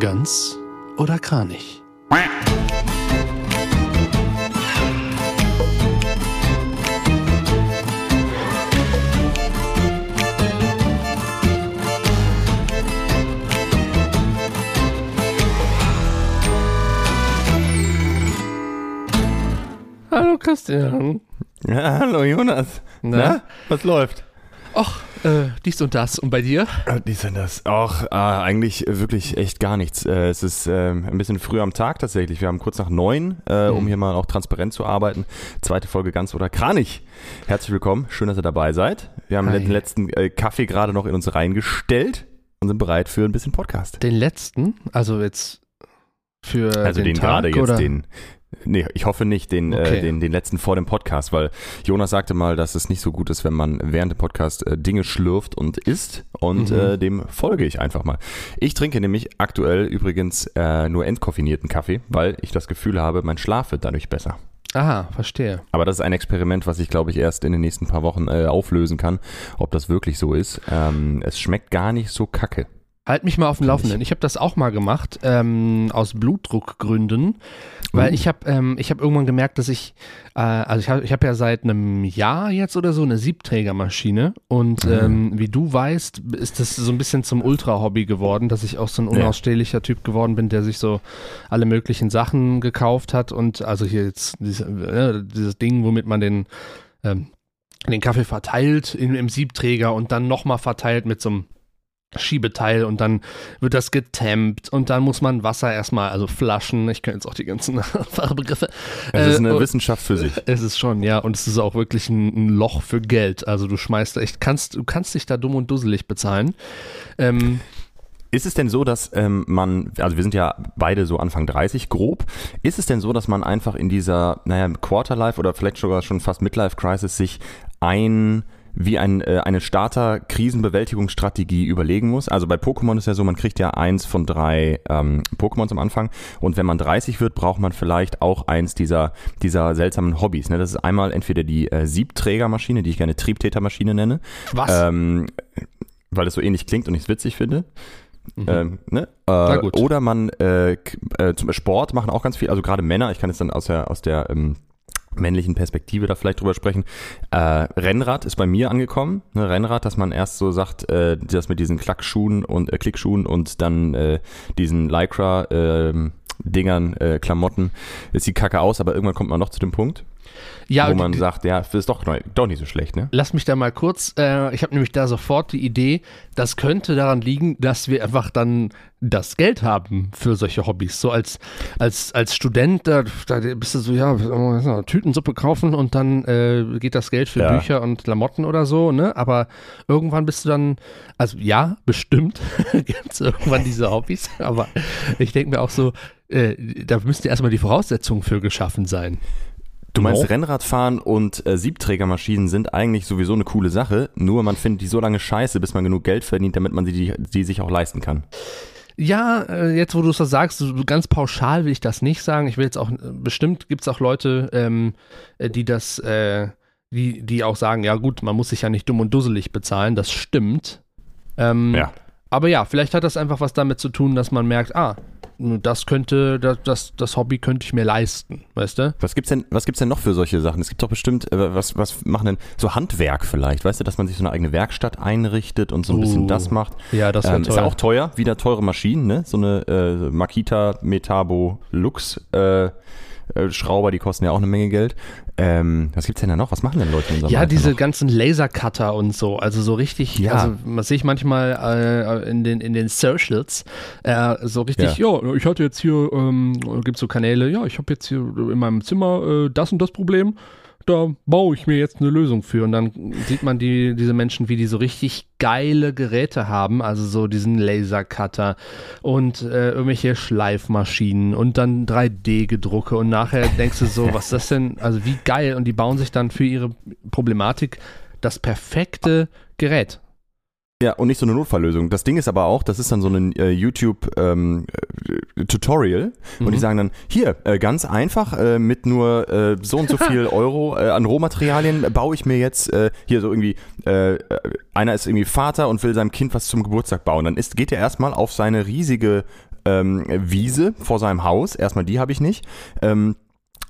Ganz oder Kranich? Hallo Christian. Ja, hallo Jonas. Na? Na, was läuft? Och, äh, dies und das. Und bei dir? Äh, Dies und das. Ach, äh, eigentlich wirklich echt gar nichts. Äh, es ist ähm, ein bisschen früh am Tag tatsächlich. Wir haben kurz nach neun, äh, um Mhm. hier mal auch transparent zu arbeiten. Zweite Folge ganz oder Kranich. Herzlich willkommen. Schön, dass ihr dabei seid. Wir haben Hi. den letzten äh, Kaffee gerade noch in uns reingestellt und sind bereit für ein bisschen Podcast. Den letzten? Also jetzt für Also den, den, gerade jetzt den. Nee, ich hoffe nicht, den, Okay. äh, den, den letzten vor dem Podcast, weil Jonas sagte mal, dass es nicht so gut ist, wenn man während dem Podcast äh, Dinge schlürft und isst und Mhm. äh, dem folge ich einfach mal. Ich trinke nämlich aktuell übrigens äh, nur entkoffinierten Kaffee, weil ich das Gefühl habe, mein Schlaf wird dadurch besser. Aha, verstehe. Aber das ist ein Experiment, was ich glaube ich erst in den nächsten paar Wochen äh, auflösen kann, ob das wirklich so ist. Ähm, es schmeckt gar nicht so kacke. Halt mich mal auf dem Laufenden. Ich habe das auch mal gemacht, ähm, aus Blutdruckgründen, weil Uh. ich habe ähm, ich hab irgendwann gemerkt, dass ich, äh, also ich habe ich hab ja seit einem Jahr jetzt oder so eine Siebträgermaschine und Ah. ähm, wie du weißt, ist das so ein bisschen zum Ultra-Hobby geworden, dass ich auch so ein Ja. unausstehlicher Typ geworden bin, der sich so alle möglichen Sachen gekauft hat und also hier jetzt diese, äh, dieses Ding, womit man den, ähm, den Kaffee verteilt in, im Siebträger und dann nochmal verteilt mit so einem Schiebeteil und dann wird das getempt und dann muss man Wasser erstmal, also Flaschen, ich kenne jetzt auch die ganzen Fachbegriffe. Es ist Äh, eine und- Wissenschaft für sich. Es ist schon, ja, und es ist auch wirklich ein, ein Loch für Geld. Also du schmeißt da echt, kannst, du kannst dich da dumm und dusselig bezahlen. Ähm, Ist es denn so, dass ähm, man, also wir sind ja beide so Anfang 30 grob, ist es denn so, dass man einfach in dieser, naja, Quarterlife oder vielleicht sogar schon fast Midlife-Crisis sich ein wie ein, äh, eine Starter-Krisenbewältigungsstrategie überlegen muss. Also bei Pokémon ist ja so, man kriegt ja eins von drei ähm, Pokémons am Anfang und wenn man 30 wird, braucht man vielleicht auch eins dieser, dieser seltsamen Hobbys. Ne? Das ist einmal entweder die äh, Siebträgermaschine, die ich gerne Triebtätermaschine nenne, was? ähm, weil es so ähnlich klingt und ich es witzig finde. Mhm. Ähm, ne? Äh, oder man äh, äh, zum Sport machen auch ganz viel, also gerade Männer, ich kann jetzt dann aus der, aus der ähm, männlichen Perspektive da vielleicht drüber sprechen. Äh, Rennrad ist bei mir angekommen. Ne? Rennrad, dass man erst so sagt, äh, das mit diesen Klackschuhen und äh, Klickschuhen und dann äh, diesen Lycra ähm, Dingern, äh, Klamotten, es sieht kacke aus, aber irgendwann kommt man noch zu dem Punkt, ja, wo man die- sagt, ja, das ist doch, doch nicht so schlecht, ne? Lass mich da mal kurz, äh, ich habe nämlich da sofort die Idee, das könnte daran liegen, dass wir einfach dann das Geld haben für solche Hobbys. So als, als, als Student, da, da bist du so, ja, Tütensuppe kaufen und dann äh, geht das Geld für Ja. Bücher und Klamotten oder so, ne? Aber irgendwann bist du dann, also ja, bestimmt gibt es irgendwann diese Hobbys, aber ich denke mir auch so, äh, da müsste erstmal die Voraussetzungen für geschaffen sein. Du meinst, No? Rennradfahren und äh, Siebträgermaschinen sind eigentlich sowieso eine coole Sache, nur man findet die so lange scheiße, bis man genug Geld verdient, damit man sie die, die sich auch leisten kann. Ja, äh, jetzt wo du es so sagst, ganz pauschal will ich das nicht sagen. Ich will jetzt auch, bestimmt gibt es auch Leute, ähm, äh, die das, äh, die, die auch sagen, ja gut, man muss sich ja nicht dumm und dusselig bezahlen, das stimmt. Ähm, Ja. Aber ja, vielleicht hat das einfach was damit zu tun, dass man merkt, ah, das könnte, das, das, das Hobby könnte ich mir leisten, weißt du? Was gibt's denn, was gibt's denn noch für solche Sachen? Es gibt doch bestimmt, äh, was, was machen denn, so Handwerk vielleicht, weißt du, dass man sich so eine eigene Werkstatt einrichtet und so ein bisschen Uh, das macht. Ja, das Ähm, ist ja auch teuer, wieder teure Maschinen, ne? So eine äh, Makita Metabo Lux äh, äh, Schrauber, die kosten ja auch eine Menge Geld. Ähm, was gibt's denn da noch? Was machen denn Leute in unserem Ja, Alter diese noch? ganzen Lasercutter und so, also so richtig, Ja. also was sehe ich manchmal äh, in den in den Socials, äh, so richtig, ja. ich hatte jetzt hier, ähm, gibt so Kanäle, ja, ich habe jetzt hier in meinem Zimmer äh, das und das Problem, da baue ich mir jetzt eine Lösung für. Und dann sieht man die diese Menschen, wie die so richtig geile Geräte haben, also so diesen Lasercutter und äh, irgendwelche Schleifmaschinen und dann 3D-Gedrucke und nachher denkst du so, was ist das denn, also wie geil. Und die bauen sich dann für ihre Problematik das perfekte Gerät. Ja, und nicht so eine Notfalllösung. Das Ding ist aber auch, das ist dann so ein äh, YouTube-Tutorial und die Mhm. sagen dann, hier, äh, ganz einfach, äh, mit nur äh, so und so viel Euro äh, an Rohmaterialien baue ich mir jetzt äh, hier so irgendwie, äh, äh, einer ist irgendwie Vater und will seinem Kind was zum Geburtstag bauen. Dann ist, geht er erstmal auf seine riesige ähm, Wiese vor seinem Haus. Erstmal die habe ich nicht. Ähm,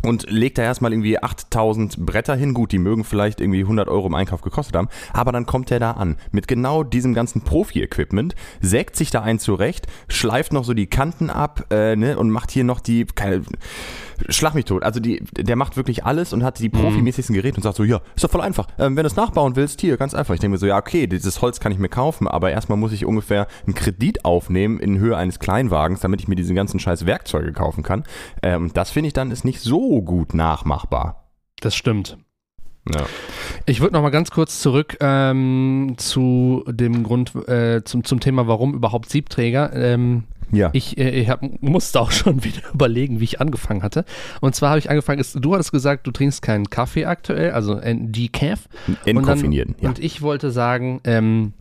und legt da erstmal irgendwie 8000 Bretter hin. Gut, die mögen vielleicht irgendwie 100 Euro im Einkauf gekostet haben, aber dann kommt er da an mit genau diesem ganzen Profi-Equipment, sägt sich da ein zurecht, schleift noch so die Kanten ab äh, ne, und macht hier noch die, keine, schlag mich tot. Also die, der macht wirklich alles und hat die mhm. profimäßigsten Geräte und sagt so, ja, ist doch voll einfach. Ähm, wenn du es nachbauen willst, hier, ganz einfach. Ich denke mir so, ja, okay, dieses Holz kann ich mir kaufen, aber erstmal muss ich ungefähr einen Kredit aufnehmen in Höhe eines Kleinwagens, damit ich mir diese ganzen scheiß Werkzeuge kaufen kann. Ähm, das finde ich dann ist nicht so gut nachmachbar. Das stimmt. Ja. Ich würde noch mal ganz kurz zurück ähm, zu dem Grund, äh, zum, zum Thema, warum überhaupt Siebträger. Ähm, ja. Ich, äh, ich hab, musste auch schon wieder überlegen, wie ich angefangen hatte. Und zwar habe ich angefangen, ist, du hattest gesagt, du trinkst keinen Kaffee aktuell, also Decaf. Entkoffinieren, ja. Und ich wollte sagen, ähm,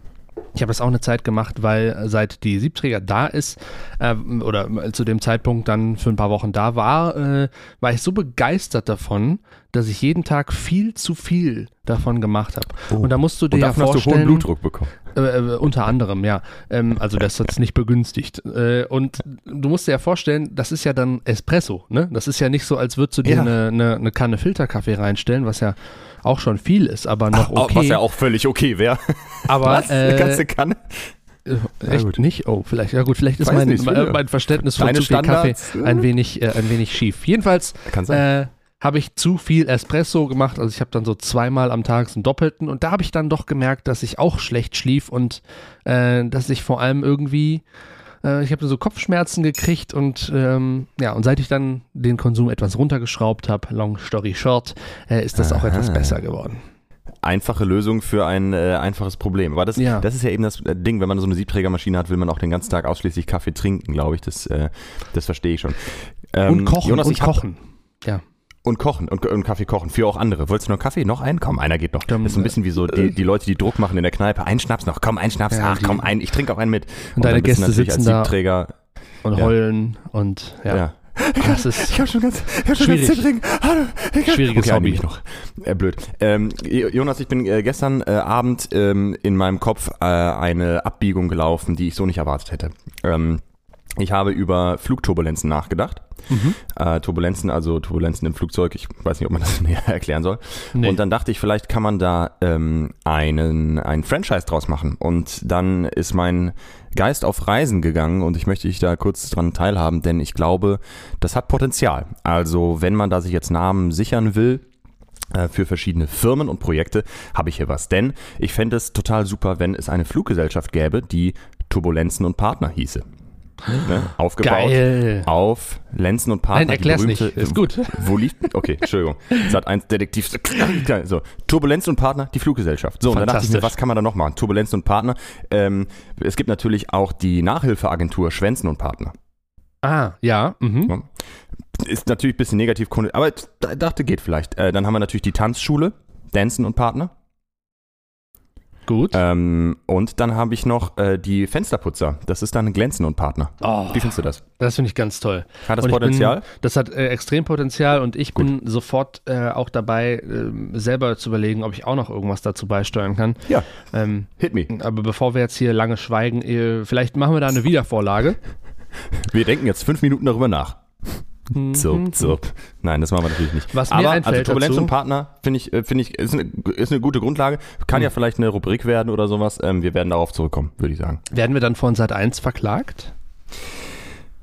ich habe das auch eine Zeit gemacht, weil seit die Siebträger da ist, äh, oder zu dem Zeitpunkt dann für ein paar Wochen da war, äh, war ich so begeistert davon, dass ich jeden Tag viel zu viel davon gemacht habe. Oh. Und da musst du dir Und ja vorstellen. Hast du hohen Blutdruck bekommen. Äh, äh, unter anderem, ja. Ähm, also das hat es nicht begünstigt. Äh, und du musst dir ja vorstellen, das ist ja dann Espresso, ne? Das ist ja nicht so, als würdest du dir ja. eine, eine, eine Kanne Filterkaffee reinstellen, was ja auch schon viel ist, aber noch okay. Was ja auch völlig okay wäre. Aber Was? Äh, eine ganze Kanne? Äh, echt ja, nicht? Oh, vielleicht, ja gut, vielleicht ist mein, nicht, mein, Verständnis von zu viel Kaffee ein wenig, äh, ein wenig schief. Jedenfalls äh, habe ich zu viel Espresso gemacht. Also ich habe dann so zweimal am Tag einen Doppelten und da habe ich dann doch gemerkt, dass ich auch schlecht schlief und äh, dass ich vor allem irgendwie äh, ich habe so Kopfschmerzen gekriegt und ähm, ja, und seit ich dann den Konsum etwas runtergeschraubt habe, long story short, äh, ist das Aha. auch etwas besser geworden einfache Lösung für ein äh, einfaches Problem. Aber das, ja. das ist ja eben das äh, Ding, wenn man so eine Siebträgermaschine hat, will man auch den ganzen Tag ausschließlich Kaffee trinken, glaube ich. Das, äh, das verstehe ich schon. Ähm, und kochen. Jonas, und kochen. Ja. Und kochen und, und, Kaffee kochen für auch andere. Wolltest du noch Kaffee? Noch einen? Komm, einer geht noch. Das ist so ein bisschen wie so die, die Leute, die Druck machen in der Kneipe. Ein Schnaps noch. Komm, ein Schnaps. Ja, Ach, komm, ein. Ich trinke auch einen mit. Und, und deine Gäste sitzen da und heulen und ja. ja. Das ist ich habe schon ganz, ich hab schon schwierig. ganz zittrig. Schwieriges okay, Hobby. noch. Äh, blöd. Ähm, Jonas, ich bin äh, gestern äh, Abend ähm, in meinem Kopf äh, eine Abbiegung gelaufen, die ich so nicht erwartet hätte. Ähm, ich habe über Flugturbulenzen nachgedacht. Mhm. Äh, Turbulenzen, also Turbulenzen im Flugzeug. Ich weiß nicht, ob man das näher erklären soll. Nee. Und dann dachte ich, vielleicht kann man da ähm, einen, einen Franchise draus machen. Und dann ist mein Geist auf Reisen gegangen und ich möchte dich da kurz dran teilhaben, denn ich glaube, das hat Potenzial. Also wenn man da sich jetzt Namen sichern will, äh, für verschiedene Firmen und Projekte habe ich hier was. Denn ich fände es total super, wenn es eine Fluggesellschaft gäbe, die Turbulenzen und Partner hieße. Ne, aufgebaut Geil. auf Lenzen und Partner. Nein, erklär's berühmte, nicht. Ist gut. Wo liegt? Okay, Entschuldigung. Sat 1 Detektiv. So, Turbulenzen und Partner, die Fluggesellschaft. So, und dann dachte ich mir, was kann man da noch machen? Turbulenzen und Partner. Ähm, es gibt natürlich auch die Nachhilfeagentur Schwänzen und Partner. Ah, ja. Mhm. Ist natürlich ein bisschen negativ, aber dachte, geht vielleicht. Äh, dann haben wir natürlich die Tanzschule, Dancen und Partner. Gut. Ähm, und dann habe ich noch äh, die Fensterputzer. Das ist dann Glänzen und Partner. Oh, Wie findest du das? Das finde ich ganz toll. Hat das und Potenzial? Bin, das hat äh, extrem Potenzial und ich Gut. bin sofort äh, auch dabei, äh, selber zu überlegen, ob ich auch noch irgendwas dazu beisteuern kann. Ja. Ähm, Hit me. Aber bevor wir jetzt hier lange schweigen, äh, vielleicht machen wir da eine Wiedervorlage. wir denken jetzt fünf Minuten darüber nach. Zirp, mhm. zirp. Nein, das machen wir natürlich nicht. Was mir Aber also Turbulenz dazu, und Partner finde ich, äh, finde ich, ist eine, ist eine gute Grundlage. Kann hm. ja vielleicht eine Rubrik werden oder sowas. Ähm, wir werden darauf zurückkommen, würde ich sagen. Werden wir dann von Sat 1 verklagt?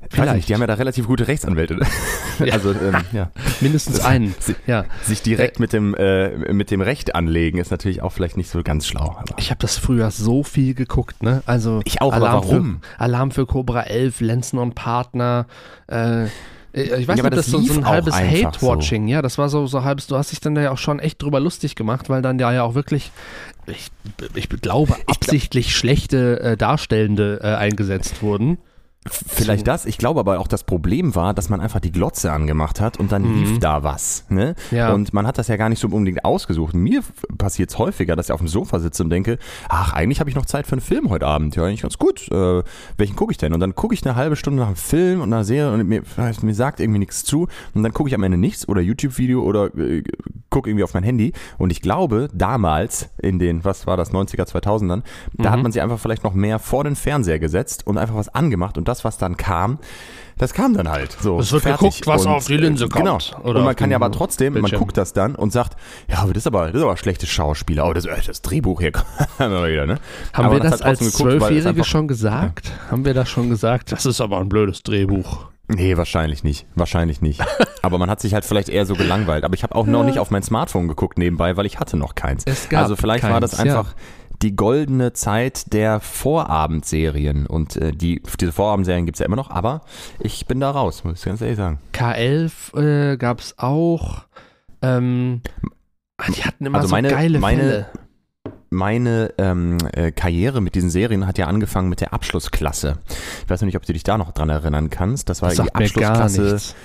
Vielleicht. Nicht, die haben ja da relativ gute Rechtsanwälte. Ja. Also ähm, ja. mindestens das, einen. ja. Sich direkt mit dem äh, mit dem Recht anlegen ist natürlich auch vielleicht nicht so ganz schlau. Ich habe das früher so viel geguckt, ne? Also ich auch. Alarm aber warum? Für, Alarm für Cobra 11, Lenzen und Partner. Äh, äh, ich weiß ja, nicht, das, das so, so ein halbes Hate-Watching, so. ja, das war so, so halbes, du hast dich dann ja auch schon echt drüber lustig gemacht, weil dann ja, ja auch wirklich, ich, ich glaube, absichtlich ich glaub, schlechte äh, Darstellende äh, eingesetzt wurden. Vielleicht das. Ich glaube aber auch, das Problem war, dass man einfach die Glotze angemacht hat und dann mhm. lief da was. Ne? Ja. Und man hat das ja gar nicht so unbedingt ausgesucht. Mir passiert es häufiger, dass ich auf dem Sofa sitze und denke, ach, eigentlich habe ich noch Zeit für einen Film heute Abend. Ja, eigentlich ganz gut. Äh, welchen gucke ich denn? Und dann gucke ich eine halbe Stunde nach einem Film und einer Serie und mir, mir sagt irgendwie nichts zu. Und dann gucke ich am Ende nichts oder YouTube-Video oder äh, gucke irgendwie auf mein Handy. Und ich glaube, damals in den, was war das, 90er, 2000ern, mhm. da hat man sich einfach vielleicht noch mehr vor den Fernseher gesetzt und einfach was angemacht und das das, was dann kam, das kam dann halt. So, es wird fertig. geguckt, was und, auf die Linse kommt. Genau. Oder und man kann ja aber trotzdem, Bildschirm. man guckt das dann und sagt, ja, aber das ist aber, das ist aber schlechtes Schauspieler. Oh, das, äh, das Drehbuch hier haben wir wieder, ne? Haben aber wir das hat als Zwölfjährige einfach- schon gesagt? Haben wir das schon gesagt? Das ist aber ein blödes Drehbuch. Nee, wahrscheinlich nicht. Wahrscheinlich nicht. Aber man hat sich halt vielleicht eher so gelangweilt. Aber ich habe auch noch nicht auf mein Smartphone geguckt nebenbei, weil ich hatte noch keins. Es gab also vielleicht war das keins, ja. Die goldene Zeit der Vorabendserien. Und äh, die, diese Vorabendserien gibt's ja immer noch, aber ich bin da raus, muss ich ganz ehrlich sagen. K11 äh, gab es auch. Ähm, die hatten immer Also so meine- geile meine- Fälle. Meine ähm, äh, Karriere mit diesen Serien hat ja angefangen mit der Abschlussklasse. Ich weiß nicht, ob du dich da noch dran erinnern kannst. Das war Das die Abschlussklasse nichts.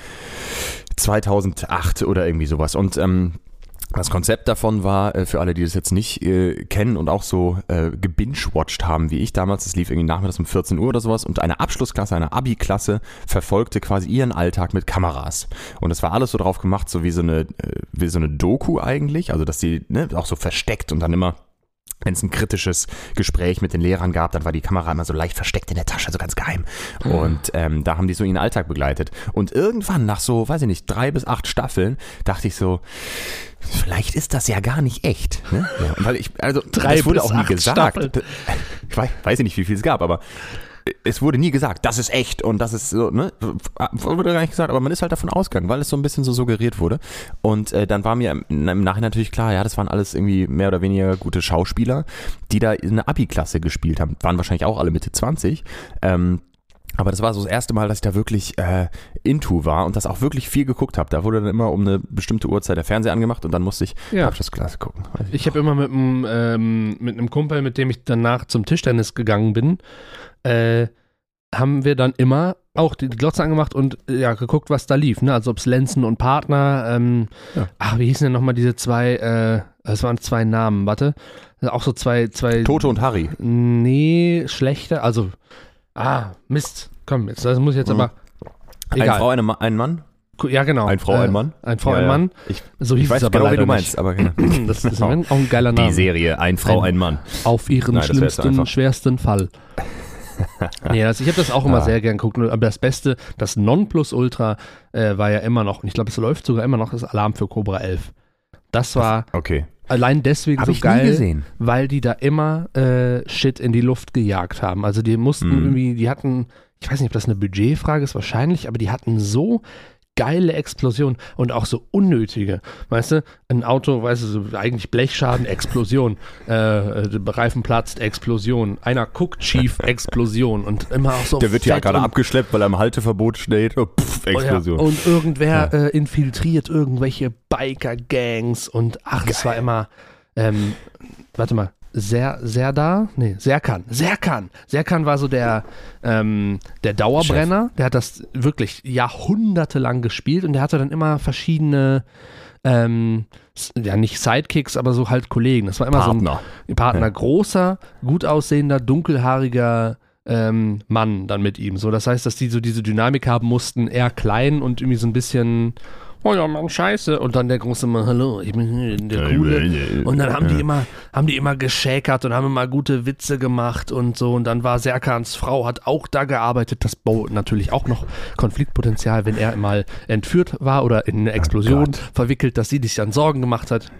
2008 oder irgendwie sowas. Und ähm, das Konzept davon war, äh, für alle, die das jetzt nicht äh, kennen und auch so äh, gebingewatcht haben wie ich damals, es lief irgendwie nachmittags um 14 Uhr oder sowas und eine Abschlussklasse, eine Abi-Klasse verfolgte quasi ihren Alltag mit Kameras. Und es war alles so drauf gemacht, so wie so eine, äh, wie so eine Doku eigentlich, also dass die ne, auch so versteckt und dann immer wenn es ein kritisches Gespräch mit den Lehrern gab, dann war die Kamera immer so leicht versteckt in der Tasche, so ganz geheim. Und ähm, da haben die so ihren Alltag begleitet. Und irgendwann, nach so, weiß ich nicht, drei bis acht Staffeln, dachte ich so, vielleicht ist das ja gar nicht echt. Ne? Ja, weil ich, also Drei das wurde bis auch nie gesagt. Staffeln. Ich weiß, weiß nicht, wie viel es gab, aber es wurde nie gesagt, das ist echt und das ist so, ne? Wurde gar nicht gesagt, aber man ist halt davon ausgegangen, weil es so ein bisschen so suggeriert wurde. Und äh, dann war mir im, im Nachhinein natürlich klar, ja, das waren alles irgendwie mehr oder weniger gute Schauspieler, die da in eine Abi-Klasse gespielt haben. Waren wahrscheinlich auch alle Mitte 20. Ähm, aber das war so das erste Mal, dass ich da wirklich äh, into war und das auch wirklich viel geguckt habe. Da wurde dann immer um eine bestimmte Uhrzeit der Fernseher angemacht und dann musste ich Ja. Abschlussklasse gucken. Weiß Ich habe immer mit einem, ähm, mit einem Kumpel, mit dem ich danach zum Tischtennis gegangen bin, äh, haben wir dann immer auch die Glotze angemacht und äh, ja, geguckt, was da lief. Ne? Also ob es Lenzen und Partner, ähm, Ja. ach, wie hießen denn nochmal diese zwei, äh, das waren zwei Namen, warte. Auch so zwei, zwei. Toto und Harry. Nee, schlechte, also, ah, Mist. Komm, jetzt, das muss ich jetzt Mhm. aber. Eine Egal. Frau, eine Ma ein Mann? ja, genau. Ein Frau, Äh, ein Mann? Ein Frau, Ja, ein. Mann. Ich, So hieß ich weiß es aber genau, wie du meinst, aber genau. Das ist auch ein geiler Name. Die Serie Ein Frau, Ein- ein Mann. auf ihren Nein, schlimmsten, schwersten Fall. nee, also ich habe das auch immer Ah. sehr gern geguckt. Aber das Beste, das Nonplusultra äh, war ja immer noch, und ich glaube, es läuft sogar immer noch, das Alarm für Cobra 11. Das war Okay. Allein deswegen Hab so geil, weil die da immer äh, Shit in die Luft gejagt haben. Also die mussten Mhm. irgendwie, die hatten, ich weiß nicht, ob das eine Budgetfrage ist, wahrscheinlich, aber die hatten so geile Explosionen und auch so unnötige. Weißt du, ein Auto, weißt du, so eigentlich Blechschaden, Explosion, äh, äh, Reifen platzt, Explosion, einer guckt schief, Explosion. Und immer auch so Der wird ja gerade abgeschleppt, weil er im Halteverbot steht. Oh, pff, Explosion. ja, und irgendwer äh, infiltriert irgendwelche Biker-Gangs und ach, es war immer, ähm, warte mal, Ser, Serdar? Nee, Serkan. Serkan. Serkan war so der, ähm, der Dauerbrenner. Der hat das wirklich jahrhundertelang gespielt und der hatte dann immer verschiedene, ähm, ja nicht Sidekicks, aber so halt Kollegen. Das war immer so Partner. ein Partner. Ja. Großer, gut aussehender, dunkelhaariger ähm, Mann dann mit ihm. So, das heißt, dass die so diese Dynamik haben mussten, eher klein und irgendwie so ein bisschen, oh ja, Mann, scheiße. Und dann der große Mann, hallo, ich bin hier der Coole. Und dann haben die immer, haben die immer geschäkert und haben immer gute Witze gemacht und so. Und dann war Serkans Frau, hat auch da gearbeitet. Das bot natürlich auch noch Konfliktpotenzial, wenn er mal entführt war oder in eine Explosion Gott. verwickelt, dass sie sich dann Sorgen gemacht hat.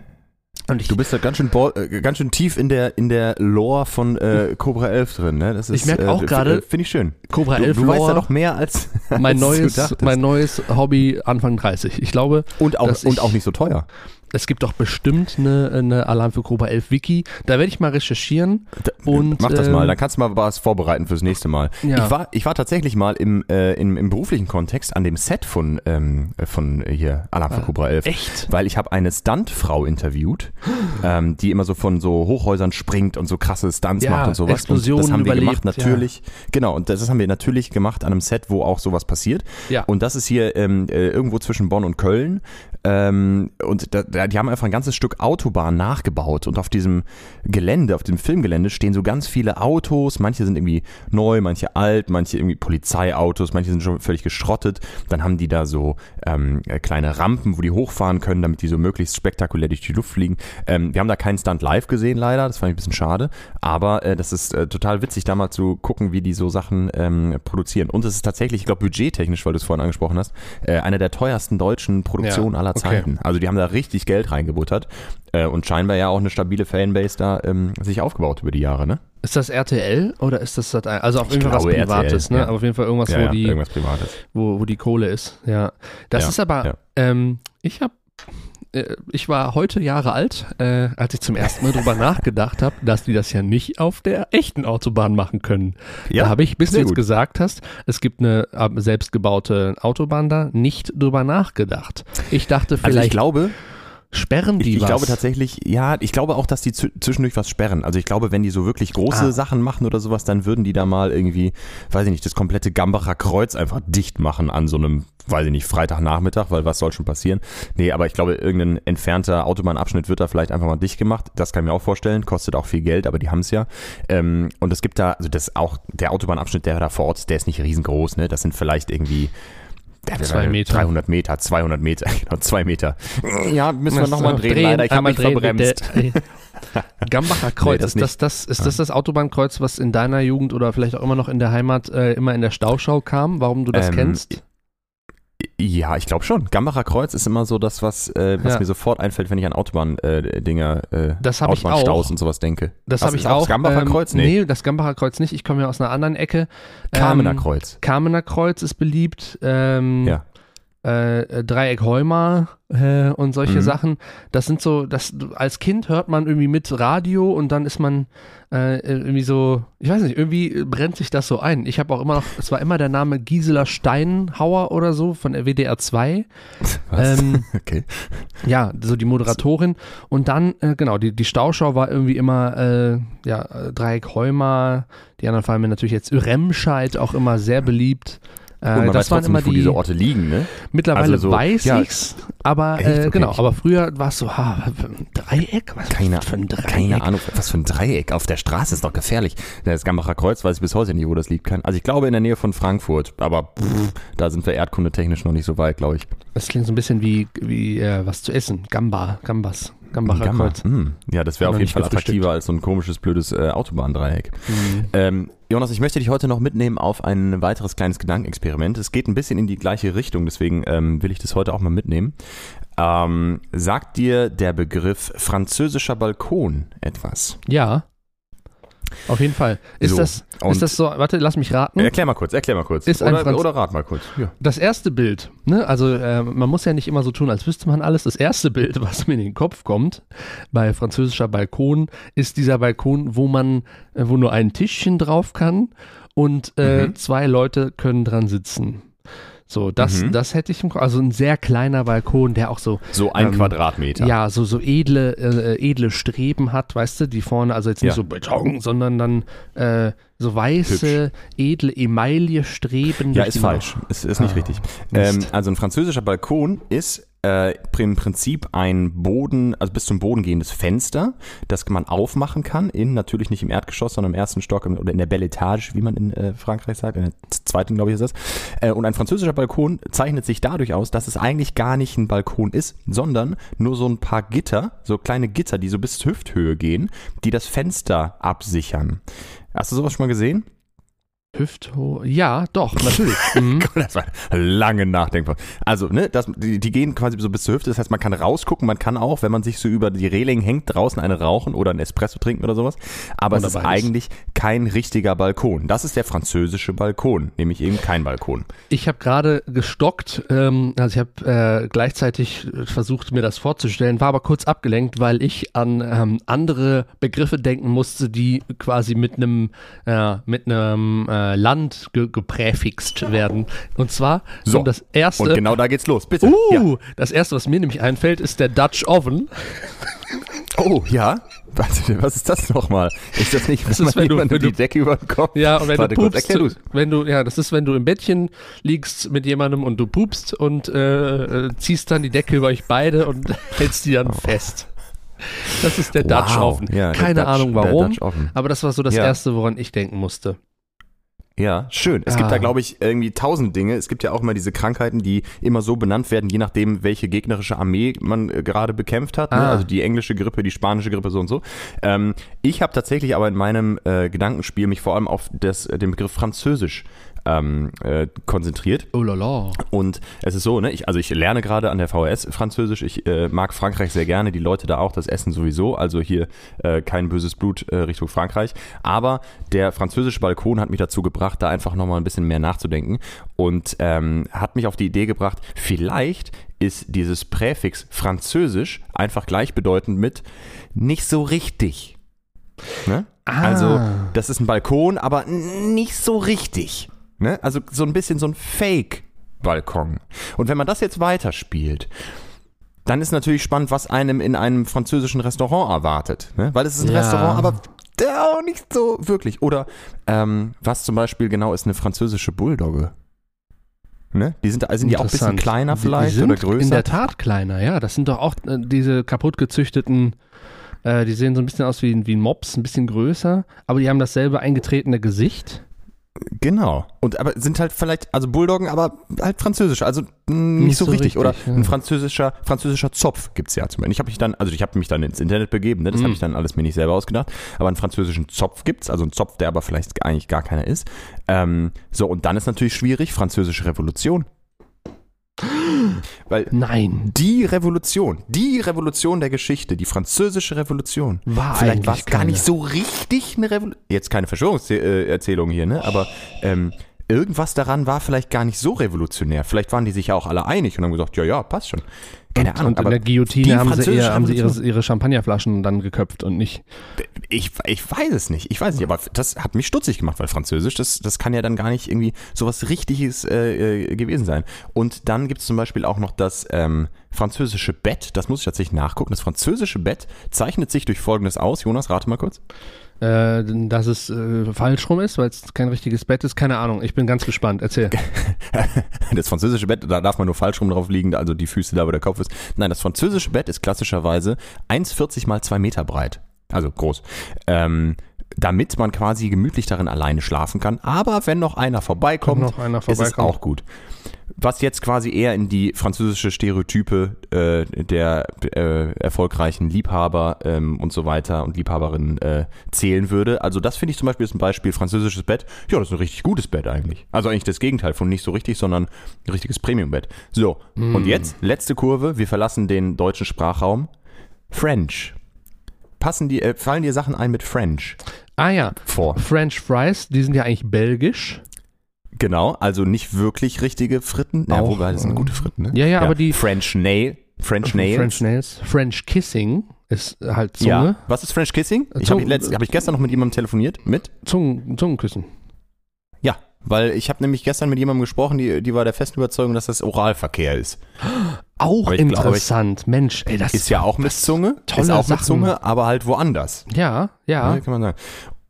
Und ich, Du bist da ganz schön, äh, ganz schön tief in der, in der Lore von äh, Cobra 11 drin, ne? Das ist, Ich merk auch äh, gerade, äh, Finde ich schön. Cobra Du, 11 du weißt ja doch mehr als, mein als du neues, mein neues Hobby Anfang 30. Ich glaube, und auch, und auch nicht so teuer. Es gibt doch bestimmt eine, eine Alarm für Cobra 11 Wiki. Da werde ich mal recherchieren. Und, Mach das ähm, mal, dann kannst du mal was vorbereiten fürs nächste Mal. Ja. Ich, war, ich war tatsächlich mal im, äh, im, im beruflichen Kontext an dem Set von, ähm, von hier Alarm für Ah, Cobra 11. Echt? Weil ich habe eine Stuntfrau interviewt, ähm, die immer so von so Hochhäusern springt und so krasse Stunts Ja, macht und sowas. Explosionen und das haben wir überlebt, gemacht, natürlich. Genau, und das haben wir natürlich gemacht an einem Set, wo auch sowas passiert. Ja. Und das ist hier ähm, äh, irgendwo zwischen Bonn und Köln. Ähm, und da, da die haben einfach ein ganzes Stück Autobahn nachgebaut und auf diesem Gelände, auf dem Filmgelände stehen so ganz viele Autos. Manche sind irgendwie neu, manche alt, manche irgendwie Polizeiautos, manche sind schon völlig geschrottet. Dann haben die da so ähm, kleine Rampen, wo die hochfahren können, damit die so möglichst spektakulär durch die Luft fliegen. Ähm, wir haben da keinen Stunt live gesehen leider, das fand ich ein bisschen schade. Aber äh, das ist äh, total witzig, da mal zu gucken, wie die so Sachen ähm, produzieren. Und es ist tatsächlich, ich glaube, budgettechnisch, weil du es vorhin angesprochen hast, äh, eine der teuersten deutschen Produktionen ja, aller Zeiten. Okay. Also die haben da richtig Geld reingebuttert äh, und scheinbar ja auch eine stabile Fanbase da ähm, sich aufgebaut über die Jahre, ne? Ist das RTL oder ist das Also auf jeden Fall was Privates, RTL, ne? Ja. Aber auf jeden Fall irgendwas, ja, wo die irgendwas Privates. Wo, wo die Kohle ist. Ja. Das ist aber, ähm, ich habe äh, ich war heute Jahre alt, äh, als ich zum ersten Mal drüber nachgedacht habe, dass die das ja nicht auf der echten Autobahn machen können. Ja, da habe ich, bis du jetzt gut. gesagt hast, es gibt eine äh, selbstgebaute Autobahn da, nicht drüber nachgedacht. Ich dachte vielleicht. Also ich glaube, Sperren die ich, ich was? Ich glaube tatsächlich, ja, ich glaube auch, dass die zwischendurch was sperren. Also ich glaube, wenn die so wirklich große ah. Sachen machen oder sowas, dann würden die da mal irgendwie, weiß ich nicht, das komplette Gambacher Kreuz einfach dicht machen an so einem, weiß ich nicht, Freitagnachmittag, weil was soll schon passieren? Nee, aber ich glaube, irgendein entfernter Autobahnabschnitt wird da vielleicht einfach mal dicht gemacht. Das kann ich mir auch vorstellen, kostet auch viel Geld, aber die haben es ja. Ähm, und es gibt da, also das auch, der Autobahnabschnitt, der da vor Ort der ist nicht riesengroß, ne? Das sind vielleicht irgendwie Zwei Meter. 300 Meter, 200 Meter, genau, zwei Meter. Ja, müssen wir nochmal drehen, drehen, leider. Ich habe mich drehen, verbremst. Der, Gambacher Kreuz, nee, das ist, das, das, ist das das Autobahnkreuz, was in deiner Jugend oder vielleicht auch immer noch in der Heimat äh, immer in der Stauschau kam? Warum du das ähm, kennst? Ja, ich glaube schon. Gambacher Kreuz ist immer so das, was, äh, was ja. mir sofort einfällt, wenn ich an Autobahn-Dinger, äh, äh, Autobahnstaus und sowas denke. Das habe ich auch. Das Gambacher ähm, Kreuz? Nee. nee, das Gambacher Kreuz nicht. Ich komme ja aus einer anderen Ecke. Kamener ähm, Kreuz. Kamener Kreuz ist beliebt. Ähm, ja äh, Dreieck Heumer äh, und solche mhm. Sachen. Das sind so, das als Kind hört man irgendwie mit Radio und dann ist man äh, irgendwie so, ich weiß nicht, irgendwie brennt sich das so ein. Ich habe auch immer noch, es war immer der Name Gisela Steinhauer oder so von der WDR 2. Was? Ähm, okay. Ja, so die Moderatorin. Und dann, äh, genau, die, die Stauschau war irgendwie immer, äh, ja, Dreieck Heumer, die anderen fallen mir natürlich jetzt Remscheid auch immer sehr beliebt. Äh, das waren immer die, diese Orte liegen, ne? Mittlerweile also so, weiß ja, ich's, aber äh, okay. genau, aber früher war es so, ha, Dreieck? Was keine, für ein Dreieck? Keine Ahnung, was für ein Dreieck auf der Straße ist doch gefährlich. Das Gambacher Kreuz weiß ich bis heute nicht, wo das liegt. Also ich glaube in der Nähe von Frankfurt, aber pff, da sind wir erdkundetechnisch noch nicht so weit, glaube ich. Das klingt so ein bisschen wie, wie äh, was zu essen, Gamba, Gambas. Gambacher Gamma. Kreuz. Hm. Ja, das wäre auf jeden Fall attraktiver als so ein komisches, blödes äh, Autobahndreieck. Mhm. Ähm, Jonas, ich möchte dich heute noch mitnehmen auf ein weiteres kleines Gedankenexperiment. Es geht ein bisschen in die gleiche Richtung, deswegen ähm, will ich das heute auch mal mitnehmen. Ähm, sagt dir der Begriff französischer Balkon etwas? Ja. Auf jeden Fall. Ist, so, das, ist das so, warte, lass mich raten. Erklär mal kurz, erklär mal kurz. Ist oder, Franz oder rat mal kurz. Ja. Das erste Bild, ne, also äh, man muss ja nicht immer so tun, als wüsste man alles. Das erste Bild, was mir in den Kopf kommt, bei französischer Balkon, ist dieser Balkon, wo man, äh, wo nur ein Tischchen drauf kann und äh, mhm. zwei Leute können dran sitzen. So, das, mhm. das hätte ich im Also ein sehr kleiner Balkon, der auch so. So ein ähm, Quadratmeter. Ja, so, so edle, äh, edle Streben hat, weißt du, die vorne, also jetzt nicht ja. so Beton, sondern dann äh, so weiße, Hübsch. edle Emaille-Streben. Ja, ist falsch. Ist, ist nicht ah, richtig. Ähm, also ein französischer Balkon ist äh, im Prinzip ein Boden, also bis zum Boden gehendes Fenster, das man aufmachen kann, in natürlich nicht im Erdgeschoss, sondern im ersten Stock oder in der Belle Etage, wie man in äh, Frankreich sagt, in der zweiten, glaube ich, ist das. Äh, und ein französischer Balkon zeichnet sich dadurch aus, dass es eigentlich gar nicht ein Balkon ist, sondern nur so ein paar Gitter, so kleine Gitter, die so bis Hüfthöhe gehen, die das Fenster absichern. Hast du sowas schon mal gesehen? Hüfthoch. Ja, doch, natürlich. Mhm. das war lange Nachdenkbar. Also, ne, das, die, die, gehen quasi so bis zur Hüfte. Das heißt, man kann rausgucken, man kann auch, wenn man sich so über die Reling hängt, draußen eine rauchen oder ein Espresso trinken oder sowas. Aber es ist eigentlich kein richtiger Balkon. Das ist der französische Balkon, nämlich eben kein Balkon. Ich habe gerade gestockt, ähm, also ich habe äh, gleichzeitig versucht, mir das vorzustellen, war aber kurz abgelenkt, weil ich an ähm, andere Begriffe denken musste, die quasi mit einem, äh, mit einem äh, äh, Land ge gepräfixt werden. Und zwar So, kommt das erste. Und genau da geht's los. Bitte. uh, Ja. das erste, was mir nämlich einfällt, ist der Dutch Oven. Oh, ja. Warte, was ist das nochmal? Ist das nicht, Das ist, wenn du- wenn die Decke über den Kopf? Ja, und wenn Warte du pupst, du's. wenn du, ja, das ist, wenn du im Bettchen liegst mit jemandem und du pupst und äh, äh, ziehst dann die Decke über euch beide und hältst die dann fest. Das ist der Dutch Wow, Oven. ja, Keine Dutch- Ahnung warum, Dutch aber das war so das Ja. Erste, woran ich denken musste. Ja, schön. Es gibt Ah. da, glaube ich, irgendwie tausend Dinge. Es gibt ja auch immer diese Krankheiten, die immer so benannt werden, je nachdem, welche gegnerische Armee man äh, gerade bekämpft hat. Ne? Ah. Also die englische Grippe, die spanische Grippe, so und so. Ähm, ich habe tatsächlich aber in meinem äh, Gedankenspiel mich vor allem auf das, äh, den Begriff Französisch ähm, äh, konzentriert. Oh la la. Und es ist so, ne, ich, also ich lerne gerade an der VHS Französisch. Ich äh, mag Frankreich sehr gerne, die Leute da auch, das Essen sowieso. Also hier äh, kein böses Blut äh, Richtung Frankreich. Aber der französische Balkon hat mich dazu gebracht, da einfach nochmal ein bisschen mehr nachzudenken und ähm, hat mich auf die Idee gebracht, vielleicht ist dieses Präfix Französisch einfach gleichbedeutend mit nicht so richtig. Ne? Ah. Also, das ist ein Balkon, aber nicht so richtig. Ne? Also so ein bisschen so ein Fake-Balkon. Und wenn man das jetzt weiterspielt, dann ist natürlich spannend, was einem in einem französischen Restaurant erwartet. Ne? Weil es ist ein Ja. Restaurant, aber der auch nicht so wirklich. Oder ähm, was zum Beispiel genau ist eine französische Bulldogge? Ne? Die sind, sind die auch ein bisschen kleiner Die- die vielleicht sind oder größer? In der Tat kleiner, ja. Das sind doch auch äh, diese kaputt gezüchteten, äh, die sehen so ein bisschen aus wie, wie ein Mops, ein bisschen größer, aber die haben dasselbe eingetretene Gesicht. Genau. Und aber sind halt vielleicht, also Bulldoggen, aber halt französisch, also nicht, Nicht so, so richtig. Oder ja. ein französischer, französischer Zopf gibt's ja zum Beispiel. Ich habe mich dann, also ich habe mich dann ins Internet begeben, ne? das Mm. habe ich dann alles mir nicht selber ausgedacht, aber einen französischen Zopf gibt's, also einen Zopf, der aber vielleicht eigentlich gar keiner ist. Ähm, so, und dann ist natürlich schwierig, französische Revolution. Weil Nein. die Revolution, die Revolution der Geschichte, die französische Revolution, War vielleicht war es gar nicht so richtig eine Revolution. Jetzt keine Verschwörungserzählung hier, ne? Aber ähm, irgendwas daran war vielleicht gar nicht so revolutionär. Vielleicht waren die sich ja auch alle einig und haben gesagt, ja, ja, passt schon. Keine Ahnung, und in aber der Guillotine haben sie, eher, haben sie ihre, ihre Champagnerflaschen dann geköpft und nicht. ich, ich weiß es nicht. Ich weiß nicht, aber das hat mich stutzig gemacht, weil Französisch, das, das kann ja dann gar nicht irgendwie sowas Richtiges äh, äh, gewesen sein. Und dann gibt es zum Beispiel auch noch das ähm, französische Bett, das muss ich tatsächlich nachgucken. Das französische Bett zeichnet sich durch folgendes aus. Jonas, rate mal kurz. Äh, dass es äh, falsch rum ist, weil es kein richtiges Bett ist. Keine Ahnung. Ich bin ganz gespannt. Erzähl. Das französische Bett, da darf man nur falsch rum drauf liegen, also die Füße da, wo der Kopf ist. Nein, das französische Bett ist klassischerweise 1,40 mal 2 Meter breit. Also groß. Ähm, damit man quasi gemütlich darin alleine schlafen kann. Aber wenn noch einer vorbeikommt, Noch einer ist es vorbeikommt. auch gut. Was jetzt quasi eher in die französische Stereotype äh, der äh, erfolgreichen Liebhaber ähm, und so weiter und Liebhaberinnen äh, zählen würde. Also das finde ich zum Beispiel ist ein Beispiel französisches Bett. Ja, das ist ein richtig gutes Bett eigentlich. Also eigentlich das Gegenteil von nicht so richtig, sondern ein richtiges Premiumbett. So, und jetzt letzte Kurve. Wir verlassen den deutschen Sprachraum. French. Passen die, äh, fallen dir Sachen ein mit French Ah ja. vor? French Fries, die sind ja eigentlich belgisch. Genau, also nicht wirklich richtige Fritten. Ja, Auch, wobei, das sind äh, gute Fritten, ne? ja, ja, aber die- French Nail. French Nails. French Nails. French Kissing ist halt Zunge. Ja. Was ist French Kissing? Ich habe hab ich gestern noch mit jemandem telefoniert. Mit? Zungen, Zungenküssen. Ja. Weil ich habe nämlich gestern mit jemandem gesprochen, die, die war der festen Überzeugung, dass das Oralverkehr ist. Auch ich interessant. Mensch, ey, das Ist ja auch mit Zunge. tolle ist auch mit Sachen. Zunge, aber halt woanders. Ja, ja. Ne, kann man sagen.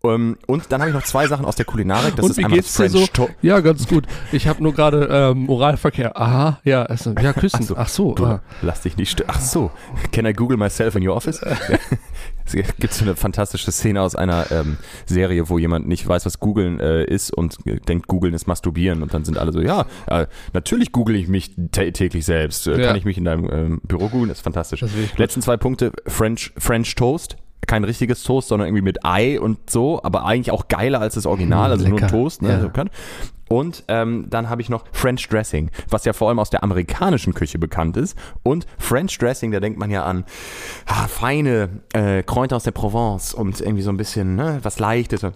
Ähm, und dann habe ich noch zwei Sachen aus der Kulinarik. Das Und ist wie einmal geht's dir das so? French To- Ja, ganz gut. Ich habe nur gerade ähm, Oralverkehr. Aha, ja, also, ja, küssen. Ach so. Ach so. Du, ah. lass dich nicht Ach so. Can I Google myself in your office? es gibt so eine fantastische Szene aus einer ähm, Serie, wo jemand nicht weiß, was googeln äh, ist und äh, denkt, googeln ist masturbieren und dann sind alle so, ja, äh, natürlich google ich mich tä- täglich selbst. Äh, Ja. Kann ich mich in deinem ähm, Büro googeln? Das ist fantastisch. Das. Letzten zwei Punkte, French, French Toast. Kein richtiges Toast, sondern irgendwie mit Ei und so, aber eigentlich auch geiler als das Original, Mm, also nur lecker. Toast. Ne? Ja. Also. Und ähm, dann habe ich noch French Dressing, was ja vor allem aus der amerikanischen Küche bekannt ist. Und French Dressing, da denkt man ja an ah, feine äh, Kräuter aus der Provence und irgendwie so ein bisschen ne, was Leichtes.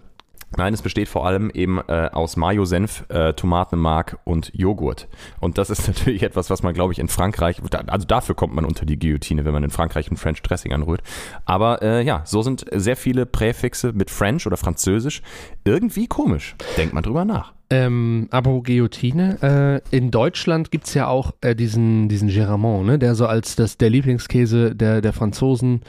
Nein, es besteht vor allem eben äh, aus Mayo, Senf, äh, Tomatenmark und Joghurt. Und das ist natürlich etwas, was man, glaube ich, in Frankreich, also dafür kommt man unter die Guillotine, wenn man in Frankreich ein French Dressing anrührt. Aber äh, ja, so sind sehr viele Präfixe mit French oder Französisch irgendwie komisch. Denkt man drüber nach. Ähm, aber Guillotine, äh, in Deutschland gibt es ja auch äh, diesen, diesen Geramont, ne, der so als das, der Lieblingskäse der, der Franzosen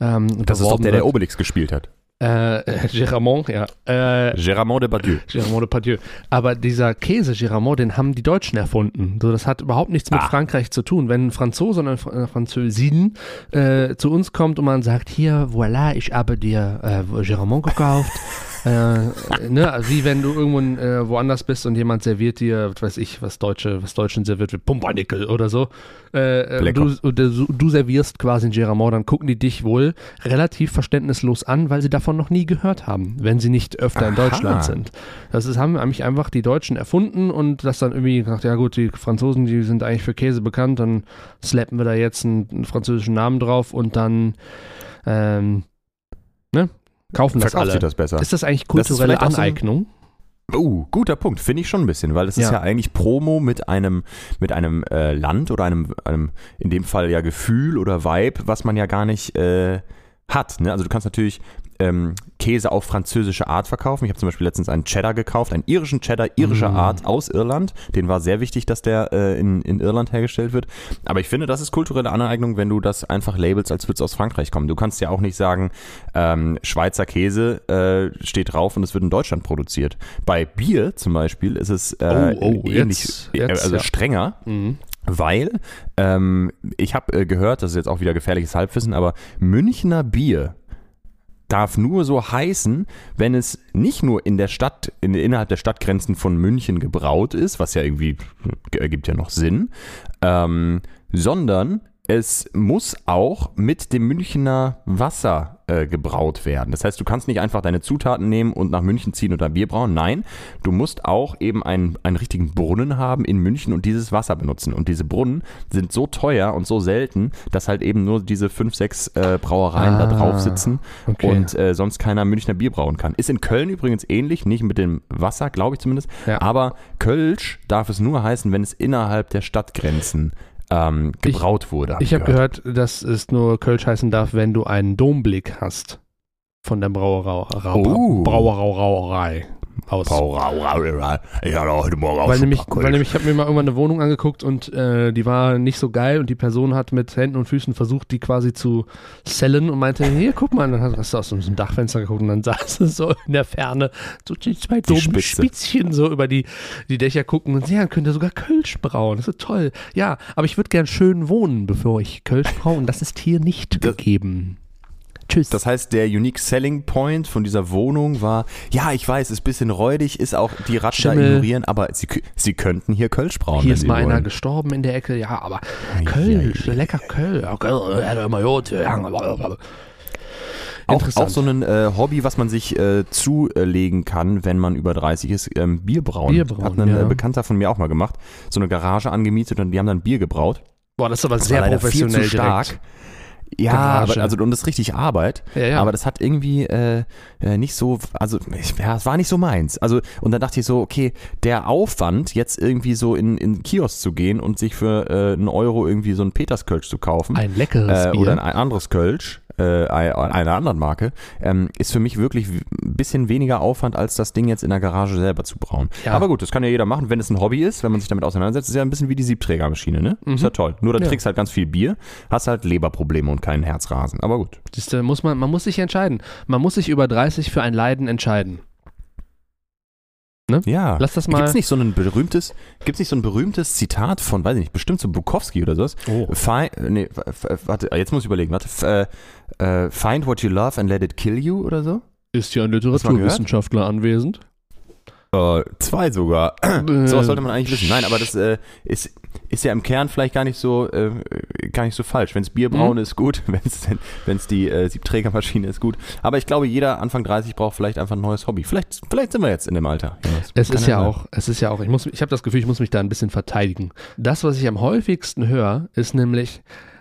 ähm, Das ist doch der, der Obelix gespielt hat. Äh, Géramont, ja. Äh, Géramont de Badieu. Géramont de Badieu. Aber dieser Käse Géramont, den haben die Deutschen erfunden. So, das hat überhaupt nichts mit ah. Frankreich zu tun. Wenn ein Franzose oder eine Französin äh, zu uns kommt und man sagt, hier, voilà, ich habe dir äh, Géramont gekauft. Äh, ne, wie wenn du irgendwo äh, woanders bist und jemand serviert dir, was weiß ich, was Deutsche, was Deutschen serviert wird, Pumpernickel oder so. Äh, äh du, du, du, servierst quasi ein Geramont, dann gucken die dich wohl relativ verständnislos an, weil sie davon noch nie gehört haben, wenn sie nicht öfter Aha. in Deutschland sind. Das ist, haben nämlich einfach die Deutschen erfunden und das dann irgendwie gesagt, ja gut, die Franzosen, die sind eigentlich für Käse bekannt, dann slappen wir da jetzt einen, einen französischen Namen drauf und dann ähm, ne, Kaufen das alle. das besser. Ist das eigentlich kulturelle das Aneignung? Uh, guter Punkt, finde ich schon ein bisschen, weil es ja. ist ja eigentlich Promo mit einem, mit einem äh, Land oder einem, einem, in dem Fall ja Gefühl oder Vibe, was man ja gar nicht äh, hat. Ne? Also du kannst natürlich ähm, Käse auf französische Art verkaufen. Ich habe zum Beispiel letztens einen Cheddar gekauft, einen irischen Cheddar irischer mm. Art aus Irland. Den war sehr wichtig, dass der äh, in, in Irland hergestellt wird. Aber ich finde, das ist kulturelle Aneignung, wenn du das einfach labelst, als würde es aus Frankreich kommen. Du kannst ja auch nicht sagen, ähm, Schweizer Käse äh, steht drauf und es wird in Deutschland produziert. Bei Bier zum Beispiel ist es äh, oh, oh, ähnlich, jetzt, jetzt, also ja. strenger. Mhm. Weil ähm, ich habe äh, gehört, das ist jetzt auch wieder gefährliches Halbwissen, aber Münchner Bier darf nur so heißen, wenn es nicht nur in der Stadt, in, innerhalb der Stadtgrenzen von München gebraut ist, was ja irgendwie ergibt ja noch Sinn, ähm, sondern es muss auch mit dem Münchner Wasser äh, gebraut werden. Das heißt, du kannst nicht einfach deine Zutaten nehmen und nach München ziehen oder Bier brauen. Nein, du musst auch eben einen, einen richtigen Brunnen haben in München und dieses Wasser benutzen. Und diese Brunnen sind so teuer und so selten, dass halt eben nur diese fünf, sechs äh, Brauereien ah, da drauf sitzen okay. und äh, sonst keiner Münchner Bier brauen kann. Ist in Köln übrigens ähnlich, nicht mit dem Wasser, glaube ich zumindest. Ja. Aber Kölsch darf es nur heißen, wenn es innerhalb der Stadtgrenzen ähm, gebraut ich, wurde. Hab ich habe gehört, dass es nur Kölsch heißen darf, wenn du einen Domblick hast von der Brauerei. Oh. Brauerei aus. Ich hatte heute Morgen weil nämlich, weil nämlich, ich habe mir mal irgendwann eine Wohnung angeguckt und äh, die war nicht so geil und die Person hat mit Händen und Füßen versucht, die quasi zu sellen und meinte, hier, guck mal, und dann hast du aus so einem Dachfenster geguckt und dann saß es so in der Ferne so die zwei dummen Spitzchen so über die, die Dächer gucken und ja, könnte sogar Kölsch brauen. Das ist toll. Ja, aber ich würde gern schön wohnen, bevor ich Kölsch braue und das ist hier nicht das, gegeben. Tschüss. Das heißt, der Unique Selling Point von dieser Wohnung war, ja, ich weiß, ist ein bisschen räudig, ist auch die Ratten da ignorieren, aber sie, sie könnten hier Kölsch brauen. Hier ist mal einer gestorben in der Ecke, ja, aber Kölsch, ja, ja, lecker Kölsch. Auch, auch so ein äh, Hobby, was man sich äh, zulegen kann, wenn man über 30 ist, ähm, Bierbrauen. Bierbrauen. Hat ein ja. Bekannter von mir auch mal gemacht. So eine Garage angemietet und die haben dann Bier gebraut. Boah, das ist aber sehr professionell viel zu stark. Direkt. Ja, aber, also und das ist richtig Arbeit. Ja, ja. Aber das hat irgendwie äh, äh nicht so, also ja, es war nicht so meins. Also und dann dachte ich so, okay, der Aufwand jetzt irgendwie so in in Kiosk zu gehen und sich für äh, einen Euro irgendwie so ein Peterskölsch zu kaufen, ein leckeres äh, oder ein, anderes Kölsch, äh, einer anderen Marke, ähm, ist für mich wirklich bisschen weniger Aufwand, als das Ding jetzt in der Garage selber zu brauen. Ja. Aber gut, das kann ja jeder machen, wenn es ein Hobby ist, wenn man sich damit auseinandersetzt. Ist ja ein bisschen wie die Siebträgermaschine, ne? Mhm. Ist ja toll. Nur da ja. trinkst halt ganz viel Bier, hast halt Leberprobleme und keinen Herzrasen. Aber gut. Das, muss man, man muss sich entscheiden. Man muss sich über 30 für ein Leiden entscheiden. Ne? Ja. Lass das mal. Gibt es nicht so ein berühmtes, gibt's nicht so ein berühmtes Zitat von, weiß ich nicht, bestimmt so Bukowski oder sowas? Oh. Find, nee, warte, jetzt muss ich überlegen, warte. Uh, find what you love and let it kill you oder so? Ist ja ein Literaturwissenschaftler anwesend? Uh, zwei sogar. Äh, so was sollte man eigentlich wissen. Nein, aber das äh, ist, ist ja im Kern vielleicht gar nicht so, äh, gar nicht so falsch. Wenn es Bierbrauen mhm. ist, gut. Wenn es die äh, Siebträgermaschine ist, gut. Aber ich glaube, jeder Anfang 30 braucht vielleicht einfach ein neues Hobby. Vielleicht, vielleicht sind wir jetzt in dem Alter. Es ist ja auch, es ist ja auch, ich muss, ich habe das Gefühl, ich muss mich da ein bisschen verteidigen. Das, was ich am häufigsten höre, ist nämlich,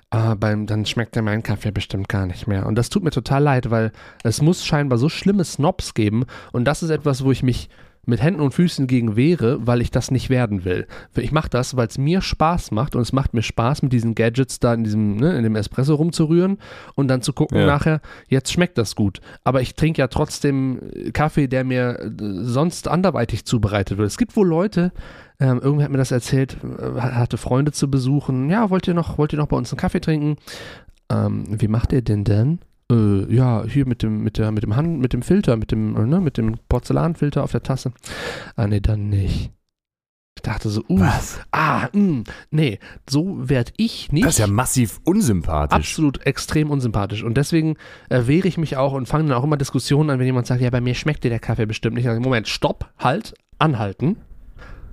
ah, beim, dann schmeckt ja mein Kaffee bestimmt gar nicht mehr. Und das tut mir total leid, weil es muss scheinbar so schlimme Snobs geben. Und das ist etwas, wo ich mich mit Händen und Füßen gegen wehre, weil ich das nicht werden will. Ich mache das, weil es mir Spaß macht und es macht mir Spaß, mit diesen Gadgets da in diesem, ne, in dem Espresso rumzurühren und dann zu gucken ja. nachher, jetzt schmeckt das gut. Aber ich trinke ja trotzdem Kaffee, der mir äh, sonst anderweitig zubereitet wird. Es gibt wohl Leute, ähm, irgendwer hat mir das erzählt, äh, hatte Freunde zu besuchen. Ja, wollt ihr noch, wollt ihr noch bei uns einen Kaffee trinken? Ähm, wie macht ihr denn denn? äh, ja, hier mit dem, mit der, mit dem Hand, mit dem Filter, mit dem, ne, mit dem Porzellanfilter auf der Tasse. Ah, nee, dann nicht. Ich dachte so, uh, Was? ah, mh, hm, nee, so werde ich nicht. Das ist ja massiv unsympathisch. Absolut extrem unsympathisch. Und deswegen äh, wehre ich mich auch und fange dann auch immer Diskussionen an, wenn jemand sagt, ja, bei mir schmeckt dir der Kaffee bestimmt nicht. Also, Moment, stopp, halt, anhalten.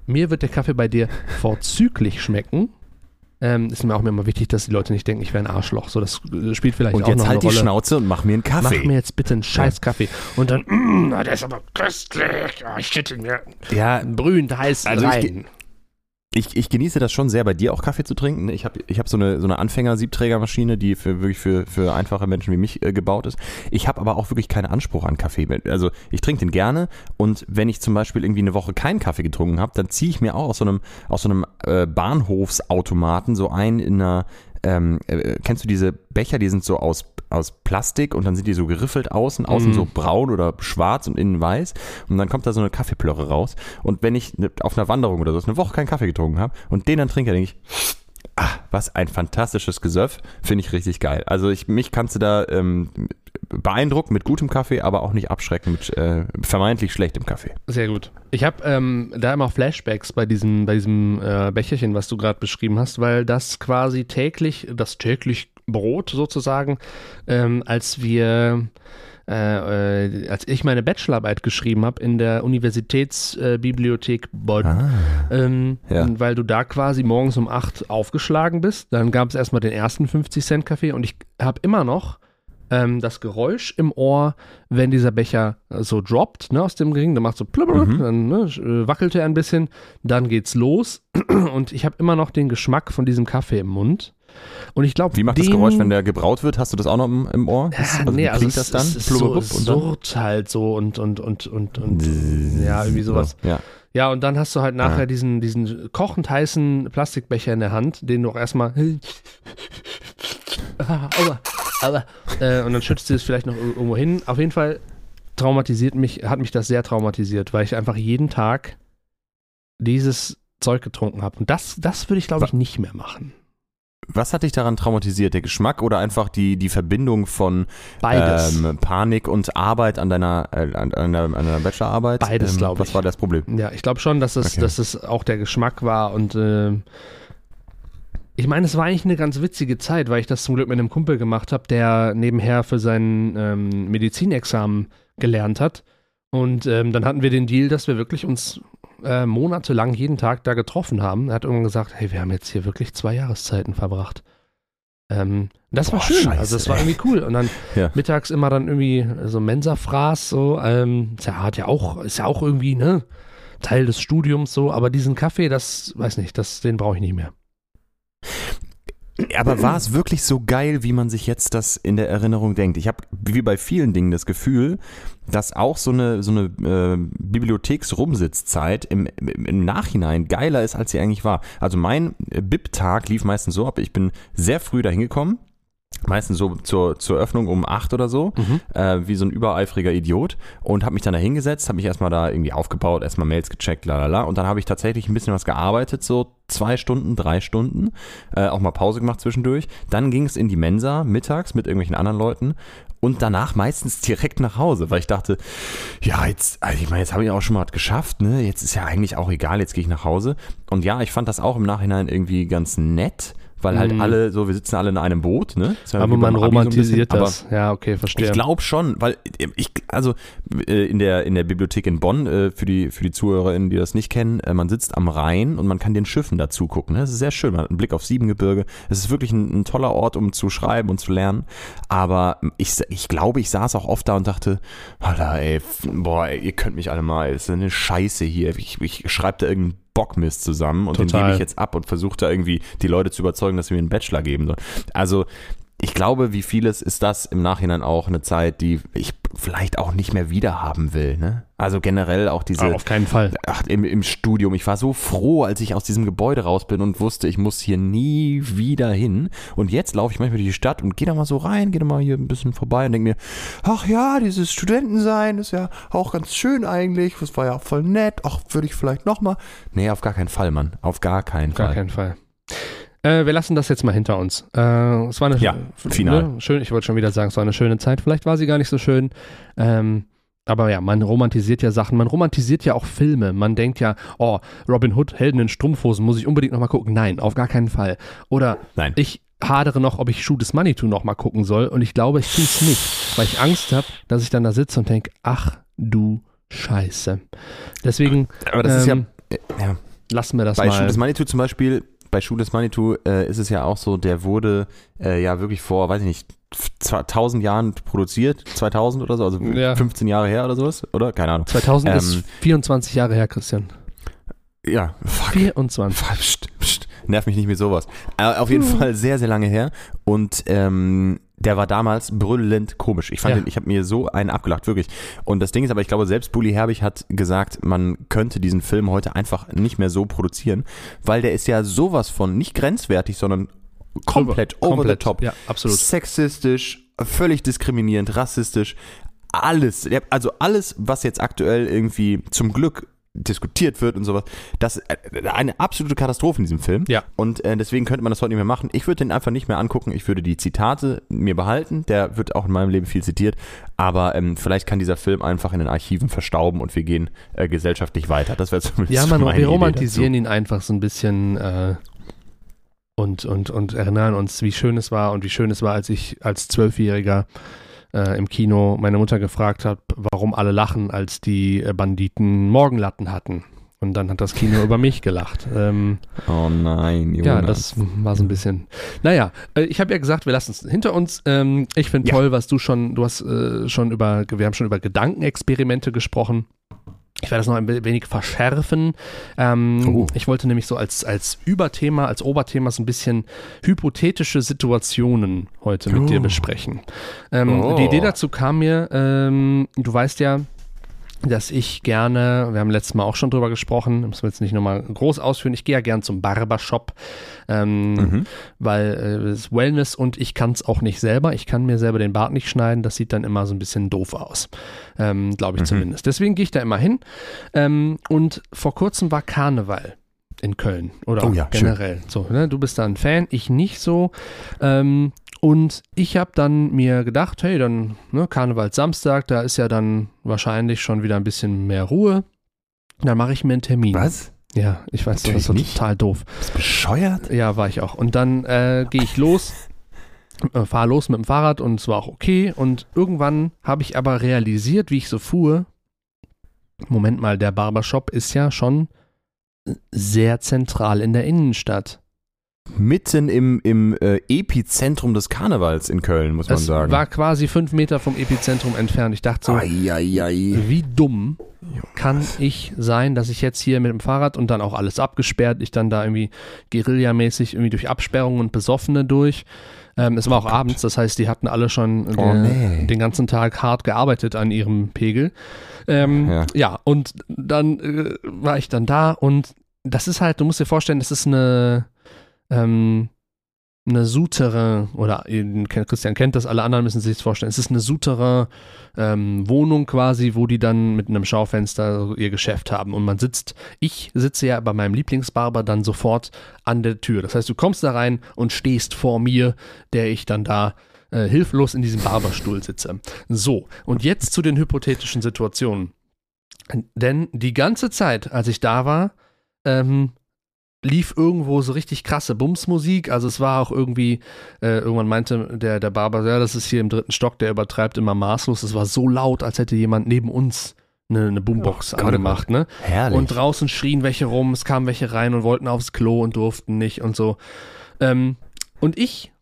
Mir wird der Kaffee bei dir vorzüglich schmecken. Ähm, ist mir auch immer wichtig, dass die Leute nicht denken, ich wäre ein Arschloch. So, das äh, spielt vielleicht und auch noch eine Rolle. Und jetzt halt die Schnauze und mach mir einen Kaffee. Mach mir jetzt bitte einen scheiß Kaffee. Und dann, mm, der ist aber köstlich. Oh, ich schüttel mir ja, brühend heiß also rein ich, ich genieße das schon sehr, bei dir auch Kaffee zu trinken. Ich habe ich hab so eine, so eine Anfänger-Siebträgermaschine, die für wirklich für, für einfache Menschen wie mich äh, gebaut ist. Ich habe aber auch wirklich keinen Anspruch an Kaffee. Also ich trinke den gerne und wenn ich zum Beispiel irgendwie eine Woche keinen Kaffee getrunken habe, dann ziehe ich mir auch aus so einem, aus so einem äh, Bahnhofsautomaten so ein in einer, ähm, äh, kennst du diese Becher, die sind so aus aus Plastik und dann sind die so geriffelt außen, außen mm. so braun oder schwarz und innen weiß und dann kommt da so eine Kaffeeplörre raus und wenn ich ne, auf einer Wanderung oder so eine Woche keinen Kaffee getrunken habe und den dann trinke, denke ich, ah, was ein fantastisches Gesöff, finde ich richtig geil. Also ich, mich kannst du da ähm, beeindrucken mit gutem Kaffee, aber auch nicht abschrecken mit äh, vermeintlich schlechtem Kaffee. Sehr gut. Ich habe ähm, da immer Flashbacks bei diesem, bei diesem äh, Becherchen, was du gerade beschrieben hast, weil das quasi täglich, das täglich Brot sozusagen, ähm, als wir äh, äh, als ich meine Bachelorarbeit geschrieben habe in der Universitätsbibliothek Bonn, ah, ähm, ja. weil du da quasi morgens um 8 aufgeschlagen bist. Dann gab es erstmal den ersten 50-Cent-Kaffee und ich habe immer noch ähm, das Geräusch im Ohr, wenn dieser Becher so droppt, ne, aus dem Ring, dann macht so plubber, mhm. dann ne, äh, wackelt er ein bisschen, dann geht's los und ich habe immer noch den Geschmack von diesem Kaffee im Mund. Und ich glaube, wie macht das Geräusch, wenn der gebraut wird? Hast du das auch noch im, im Ohr? Das, also nee, also es, das dann? Es ist so, es surrt halt so und und und und und ja irgendwie sowas. Ja. Ja, und dann hast du halt nachher ja. diesen, diesen kochend heißen Plastikbecher in der Hand, den du auch erstmal aua, aua, äh, und dann schützt du es vielleicht noch irgendwo hin. Auf jeden Fall traumatisiert mich, hat mich das sehr traumatisiert, weil ich einfach jeden Tag dieses Zeug getrunken habe. Und das, das würde ich, glaube ich, nicht mehr machen. Was hat dich daran traumatisiert? Der Geschmack oder einfach die, die Verbindung von ähm, Panik und Arbeit an deiner, äh, an, an, deiner, an deiner Bachelorarbeit? Beides, ähm, glaube ich. Was war das Problem? Ja, ich glaube schon, dass es, okay. dass es auch der Geschmack war und äh, ich meine, es war eigentlich eine ganz witzige Zeit, weil ich das zum Glück mit einem Kumpel gemacht habe, der nebenher für sein ähm, Medizinexamen gelernt hat. Und ähm, dann hatten wir den Deal, dass wir wirklich uns äh, monatelang jeden Tag da getroffen haben. Er hat irgendwann gesagt, hey, wir haben jetzt hier wirklich zwei Jahreszeiten verbracht. Ähm, das war schön, Scheiße, also das war irgendwie cool. Und dann ja. mittags immer dann irgendwie so Mensa-Fraß, so, ähm, ist ja, hat ja auch, ist ja auch irgendwie, ne, Teil des Studiums so, aber diesen Kaffee, das, weiß nicht, das, den brauche ich nicht mehr. Aber war es wirklich so geil, wie man sich jetzt das in der Erinnerung denkt? Ich habe wie bei vielen Dingen das Gefühl, dass auch so eine, so eine äh, Bibliotheksrumsitzzeit im, im Nachhinein geiler ist, als sie eigentlich war. Also mein BIP-Tag lief meistens so ab, ich bin sehr früh dahin gekommen, meistens so zur, zur Öffnung um acht oder so, mhm. äh, wie so ein übereifriger Idiot und habe mich dann da hingesetzt, habe mich erstmal da irgendwie aufgebaut, erstmal Mails gecheckt, lalala und dann habe ich tatsächlich ein bisschen was gearbeitet, so zwei Stunden, drei Stunden, äh, auch mal Pause gemacht zwischendurch. Dann ging es in die Mensa mittags mit irgendwelchen anderen Leuten und danach meistens direkt nach Hause, weil ich dachte, ja, jetzt, also ich meine, jetzt habe ich auch schon mal was geschafft, ne? Jetzt ist ja eigentlich auch egal, jetzt gehe ich nach Hause. Und ja, ich fand das auch im Nachhinein irgendwie ganz nett weil halt mhm. alle so, wir sitzen alle in einem Boot, ne? Ja aber man romantisiert so das. ja, okay, verstehe. Ich glaube schon, weil ich, also äh, in der, in der Bibliothek in Bonn, äh, für die, für die ZuhörerInnen, die das nicht kennen, äh, man sitzt am Rhein und man kann den Schiffen dazu gucken. Ne? Das ist sehr schön, man hat einen Blick auf Siebengebirge. Es ist wirklich ein, ein toller Ort, um zu schreiben und zu lernen. Aber ich, ich glaube, ich saß auch oft da und dachte, Alter, ey, boah, ey, ihr könnt mich alle mal, es ist eine Scheiße hier. Ich, ich schreibe da irgendeinen Bockmist zusammen und Total. den gebe ich jetzt ab und versuche da irgendwie die Leute zu überzeugen, dass sie mir einen Bachelor geben sollen. Also ich glaube, wie vieles ist das im Nachhinein auch eine Zeit, die ich vielleicht auch nicht mehr wiederhaben will. Ne? Also generell auch diese. Ah, auf keinen Fall. Ach, im, im Studium. Ich war so froh, als ich aus diesem Gebäude raus bin und wusste, ich muss hier nie wieder hin. Und jetzt laufe ich manchmal durch die Stadt und gehe da mal so rein, gehe da mal hier ein bisschen vorbei und denke mir, ach ja, dieses Studentensein ist ja auch ganz schön eigentlich. Das war ja auch voll nett. Ach, würde ich vielleicht nochmal. Nee, auf gar keinen Fall, Mann. Auf gar keinen Gar Fall. keinen Fall. Äh, wir lassen das jetzt mal hinter uns. Äh, es war eine Ja, final. Ne, schön. Ich wollte schon wieder sagen, es war eine schöne Zeit. Vielleicht war sie gar nicht so schön. Ähm, aber ja, man romantisiert ja Sachen. Man romantisiert ja auch Filme. Man denkt ja, oh, Robin Hood, Helden in Strumpfhosen, muss ich unbedingt nochmal gucken. Nein, auf gar keinen Fall. Oder Nein. ich hadere noch, ob ich Shoot des Manitou nochmal gucken soll. Und ich glaube, ich tue es nicht, weil ich Angst habe, dass ich dann da sitze und denke, ach du Scheiße. Deswegen Aber das ist ja. Ähm, äh, ja. lassen wir das Bei mal. Schuh des Manitou zum Beispiel, bei Schuh des Manitou äh, ist es ja auch so, der wurde äh, ja wirklich vor, weiß ich nicht, 1000 Jahren produziert, 2000 oder so, also Ja. 15 Jahre her oder sowas, oder? Keine Ahnung. 2000 Ähm, ist 24 Jahre her, Christian. Ja, fuck. 24. Psst, psst, nerv mich nicht mit sowas. Äh, auf jeden Fall sehr, sehr lange her und ähm, der war damals brüllend komisch. Ich fand Ja. den, ich habe mir so einen abgelacht, wirklich. Und das Ding ist aber, ich glaube, selbst Bully Herbig hat gesagt, man könnte diesen Film heute einfach nicht mehr so produzieren, weil der ist ja sowas von nicht grenzwertig, sondern komplett over Komplett. the top. Ja, absolut. Sexistisch, völlig diskriminierend, rassistisch, alles. Also alles, was jetzt aktuell irgendwie zum Glück diskutiert wird und sowas, das ist eine absolute Katastrophe in diesem Film. Ja. Und äh, deswegen könnte man das heute nicht mehr machen. Ich würde den einfach nicht mehr angucken. Ich würde die Zitate mir behalten. Der wird auch in meinem Leben viel zitiert. Aber ähm, vielleicht kann dieser Film einfach in den Archiven verstauben und wir gehen äh, gesellschaftlich weiter. Das wäre zumindest Ja, man, meine wir romantisieren ihn einfach so ein bisschen äh, und, und, und erinnern uns, wie schön es war und wie schön es war, als ich als Zwölfjähriger äh, im Kino meine Mutter gefragt habe, warum alle lachen, als die äh, Banditen Morgenlatten hatten. Und dann hat das Kino über mich gelacht. Ähm, Oh nein, Jonas. ja, das war so ein bisschen. Naja, äh, ich habe ja gesagt, wir lassen es hinter uns. Ähm, ich finde Ja. toll, was du schon, du hast äh, schon über, wir haben schon über Gedankenexperimente gesprochen. Ich werde das noch ein wenig verschärfen. Ähm, Oh. Ich wollte nämlich so als, als Überthema, als Oberthema so ein bisschen hypothetische Situationen heute mit dir Oh. besprechen. Ähm, Oh. Die Idee dazu kam mir, ähm, du weißt ja, dass ich gerne, wir haben letztes Mal auch schon drüber gesprochen, müssen wir jetzt nicht nochmal groß ausführen, ich gehe ja gern zum Barbershop, ähm, Mhm. weil äh, es ist Wellness und ich kann es auch nicht selber. Ich kann mir selber den Bart nicht schneiden, das sieht dann immer so ein bisschen doof aus, ähm, glaube ich Mhm. zumindest. Deswegen gehe ich da immer hin ähm, und vor kurzem war Karneval in Köln oder Oh ja, schön. generell. So, ne? Du bist da ein Fan, ich nicht so. Ähm, und ich habe dann mir gedacht, hey, dann ne, Karneval Samstag, da ist ja dann wahrscheinlich schon wieder ein bisschen mehr Ruhe. Dann mache ich mir einen Termin. Was? Ja, ich weiß, das Natürlich ist so nicht. total doof. Bist du bescheuert? Ja, war ich auch. Und dann äh, gehe ich los, äh, fahre los mit dem Fahrrad und es war auch okay. Und irgendwann habe ich aber realisiert, wie ich so fuhr, Moment mal, der Barbershop ist ja schon sehr zentral in der Innenstadt. Mitten im, im äh, Epizentrum des Karnevals in Köln, muss man Es sagen. war quasi fünf Meter vom Epizentrum entfernt. Ich dachte so, Eieiei. wie dumm kann ich sein, dass ich jetzt hier mit dem Fahrrad und dann auch alles abgesperrt, ich dann da irgendwie guerillamäßig irgendwie durch Absperrungen und Besoffene durch. Ähm, es war auch abends, das heißt, die hatten alle schon Oh, äh, nee. den ganzen Tag hart gearbeitet an ihrem Pegel. Ähm, ja. Ja. und dann äh, war ich dann da und das ist halt, du musst dir vorstellen, das ist eine, ähm, eine Souterrain, oder Christian kennt das, alle anderen müssen sich das vorstellen. Es ist eine Souterrain ähm, Wohnung quasi, wo die dann mit einem Schaufenster ihr Geschäft haben. Und man sitzt, ich sitze ja bei meinem Lieblingsbarber dann sofort an der Tür. Das heißt, du kommst da rein und stehst vor mir, der ich dann da äh, hilflos in diesem Barberstuhl sitze. So, und jetzt zu den hypothetischen Situationen. Denn die ganze Zeit, als ich da war, ähm, lief irgendwo so richtig krasse Bumsmusik. Also es war auch irgendwie, äh, irgendwann meinte der, der Barber, ja, das ist hier im dritten Stock, der übertreibt immer maßlos. Es war so laut, als hätte jemand neben uns eine, eine Boombox Oh oh angemacht, ne? Herrlich. Und draußen schrien welche rum, es kamen welche rein und wollten aufs Klo und durften nicht und so. Ähm, und ich,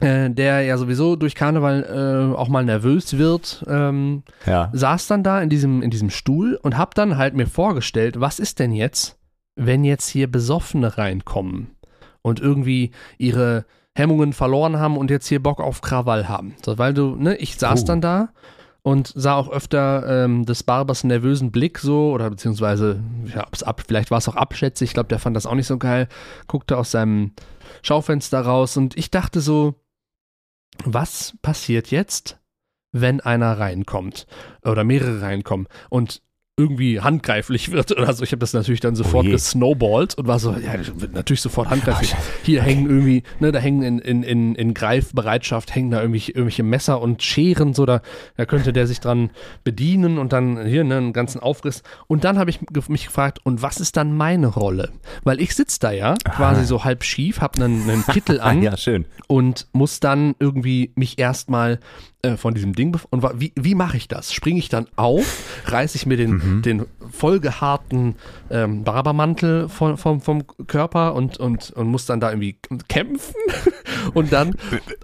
äh, der ja sowieso durch Karneval äh, auch mal nervös wird, ähm, ja. saß dann da in diesem, in diesem Stuhl und hab dann halt mir vorgestellt, was ist denn jetzt, wenn jetzt hier Besoffene reinkommen und irgendwie ihre Hemmungen verloren haben und jetzt hier Bock auf Krawall haben. So, weil du, ne, ich saß Oh. dann da und sah auch öfter ähm, des Barbers nervösen Blick so oder beziehungsweise, ja, ab, vielleicht war es auch abschätzig, ich glaube, der fand das auch nicht so geil, guckte aus seinem Schaufenster raus und ich dachte so, was passiert jetzt, wenn einer reinkommt oder mehrere reinkommen und irgendwie handgreiflich wird oder so. Ich habe das natürlich dann sofort je. gesnowballt und war so, ja, das wird natürlich sofort handgreiflich. Oh. Hier hängen irgendwie, ne, da hängen in, in, in, in Greifbereitschaft, hängen da irgendwelche, irgendwelche Messer und Scheren, so, da, da könnte der sich dran bedienen und dann hier, ne, einen ganzen Aufriss. Und dann habe ich mich gefragt, und was ist dann meine Rolle? Weil ich sitze da ja, quasi so halb schief, habe einen, einen Kittel an ja, schön. und muss dann irgendwie mich erstmal äh, von diesem Ding und wie, wie mache ich das? Springe ich dann auf, reiße ich mir den, den vollgehaarten ähm, Barbermantel von, vom, vom Körper und, und, und muss dann da irgendwie kämpfen und dann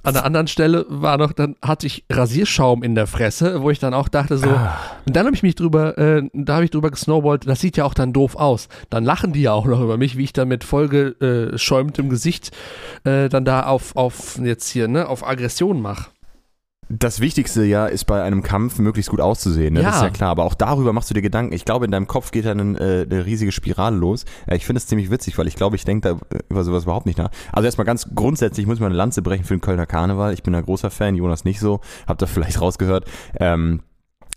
an der anderen Stelle war noch, dann hatte ich Rasierschaum in der Fresse, wo ich dann auch dachte so, und dann habe ich mich drüber, äh, da habe ich drüber gesnowballt, das sieht ja auch dann doof aus. Dann lachen die ja auch noch über mich, wie ich dann mit vollgeschäumtem Gesicht äh, dann da auf, auf jetzt hier, ne, auf Aggression mache. Das Wichtigste ja ist bei einem Kampf möglichst gut auszusehen, ne? das Ja. ist ja klar. Aber auch darüber machst du dir Gedanken. Ich glaube, in deinem Kopf geht da eine, äh, eine riesige Spirale los. Äh, ich finde es ziemlich witzig, weil ich glaube, ich denke da äh, über sowas überhaupt nicht nach. Also erstmal ganz grundsätzlich muss ich mal eine Lanze brechen für den Kölner Karneval. Ich bin da großer Fan, Jonas nicht so. Habt ihr vielleicht rausgehört. Ähm,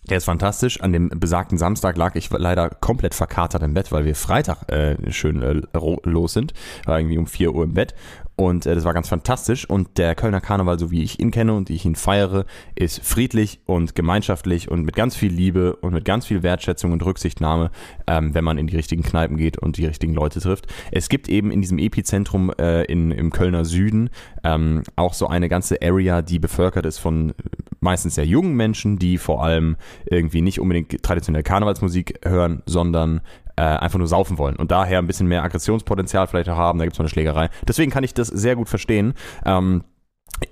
der ist fantastisch. An dem besagten Samstag lag ich leider komplett verkatert im Bett, weil wir Freitag äh, schön äh, los sind. War irgendwie um 4 Uhr im Bett. Und äh, das war ganz fantastisch. Und der Kölner Karneval, so wie ich ihn kenne und wie ich ihn feiere, ist friedlich und gemeinschaftlich und mit ganz viel Liebe und mit ganz viel Wertschätzung und Rücksichtnahme, ähm, wenn man in die richtigen Kneipen geht und die richtigen Leute trifft. Es gibt eben in diesem Epizentrum äh, in, im Kölner Süden ähm, auch so eine ganze Area, die bevölkert ist von meistens sehr jungen Menschen, die vor allem irgendwie nicht unbedingt traditionelle Karnevalsmusik hören, sondern äh, einfach nur saufen wollen und daher ein bisschen mehr Aggressionspotenzial vielleicht auch haben. Da gibt es mal eine Schlägerei. Deswegen kann ich das sehr gut verstehen. Ähm,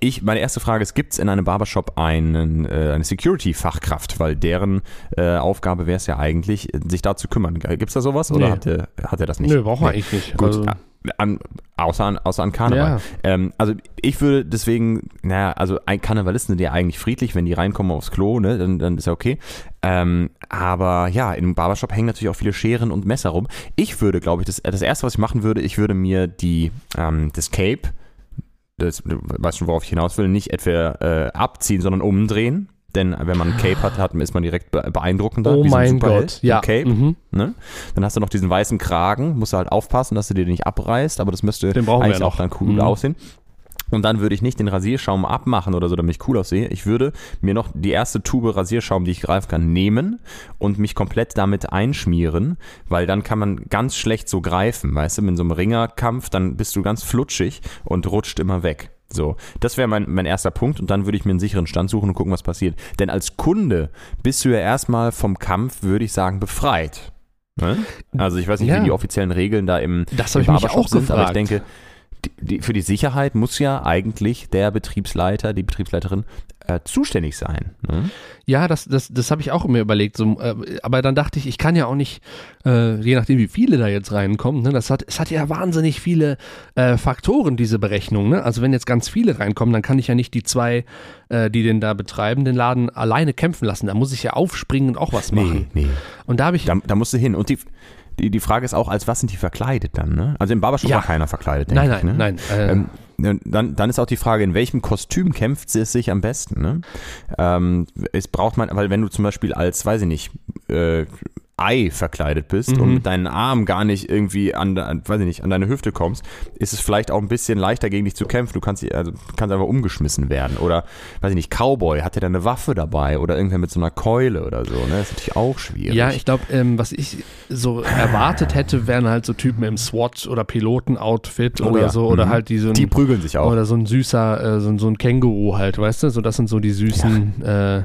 ich, meine erste Frage ist, gibt es in einem Barbershop einen, äh, eine Security-Fachkraft? Weil deren äh, Aufgabe wäre es ja eigentlich, sich da zu kümmern. Gibt es da sowas oder Nee. hat er, hat er das nicht? Nö, braucht Nee. eigentlich nicht. Gut, Also, a- an, außer, an, außer an Karneval. Ja. Ähm, also ich würde deswegen, naja, also ein Karnevalisten sind ja eigentlich friedlich, wenn die reinkommen aufs Klo, ne, dann, dann ist ja okay. Ähm, aber ja, im Barbershop hängen natürlich auch viele Scheren und Messer rum. Ich würde, glaube ich, das, das erste, was ich machen würde, ich würde mir die, ähm, das Cape, das, du weißt schon, worauf ich hinaus will, nicht etwa äh, abziehen, sondern umdrehen. Denn wenn man ein Cape hat, hat ist man direkt be- beeindruckender. oh mein Gott, ja. Cape. Mhm. Ne? Dann hast du noch diesen weißen Kragen, musst du halt aufpassen, dass du dir den nicht abreißt, aber das müsste eigentlich auch dann cool Mhm. aussehen. Und dann würde ich nicht den Rasierschaum abmachen oder so, damit ich cool aussehe. Ich würde mir noch die erste Tube Rasierschaum, die ich greifen kann, nehmen und mich komplett damit einschmieren, weil dann kann man ganz schlecht so greifen, weißt du, mit so einem Ringerkampf, dann bist du ganz flutschig und rutscht immer weg. So, das wäre mein, mein erster Punkt und dann würde ich mir einen sicheren Stand suchen und gucken, was passiert. Denn als Kunde bist du ja erstmal vom Kampf, würde ich sagen, befreit. Ne? Also ich weiß nicht, Ja. wie die offiziellen Regeln da im, Das habe ich mich auch sind, aber ich gefragt. denke, die, für die Sicherheit muss ja eigentlich der Betriebsleiter, die Betriebsleiterin äh, zuständig sein. Ne? Ja, das, das, das habe ich auch mir überlegt. So, äh, aber dann dachte ich, ich kann ja auch nicht, äh, je nachdem wie viele da jetzt reinkommen, ne, das hat, es hat ja wahnsinnig viele äh, Faktoren, diese Berechnung. Ne? Also wenn jetzt ganz viele reinkommen, dann kann ich ja nicht die zwei, äh, die den da betreiben, den Laden alleine kämpfen lassen. Da muss ich ja aufspringen und auch was machen. nee. Und da habe ich, Da, da musst du hin. Und die, die, die Frage ist auch, als was sind die verkleidet dann? Ne? Also im Barbershop Ja. war keiner verkleidet, denke nein, ich. nein, ne? nein. Äh, Ähm, dann, dann ist auch die Frage, in welchem Kostüm kämpft es sich am besten? Ne? Ähm, es braucht man, weil wenn du zum Beispiel als, weiß ich nicht, äh, Ei verkleidet bist Mhm. und mit deinen Armen gar nicht irgendwie an, an, weiß ich nicht, an deine Hüfte kommst, ist es vielleicht auch ein bisschen leichter gegen dich zu kämpfen. Du kannst, also, kannst einfach umgeschmissen werden. Oder, weiß ich nicht, Cowboy, hat der da eine Waffe dabei? Oder irgendwer mit so einer Keule oder so. Ne? Das ist natürlich auch schwierig. Ja, ich glaube, ähm, was ich so erwartet hätte, wären halt so Typen im SWAT- oder Piloten-Outfit Oh oder ja. so. Oder Mhm. halt die so ein, die prügeln sich auch. Oder so ein süßer, äh, so, ein- so ein Känguru halt, weißt du? So, das sind so die süßen, äh,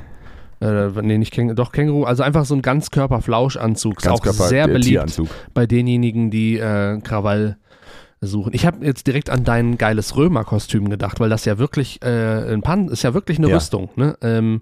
äh, nee, nicht Känguru, doch Känguru, also einfach so ein Ganzkörper-Flauschanzug. Ist auch Ganzkörper- sehr beliebt Tieranzug. bei denjenigen, die äh, Krawall suchen. Ich habe jetzt direkt an dein geiles Römerkostüm gedacht, weil das ja wirklich äh, ein Pan ist ja wirklich eine Ja. Rüstung, ne? Ähm,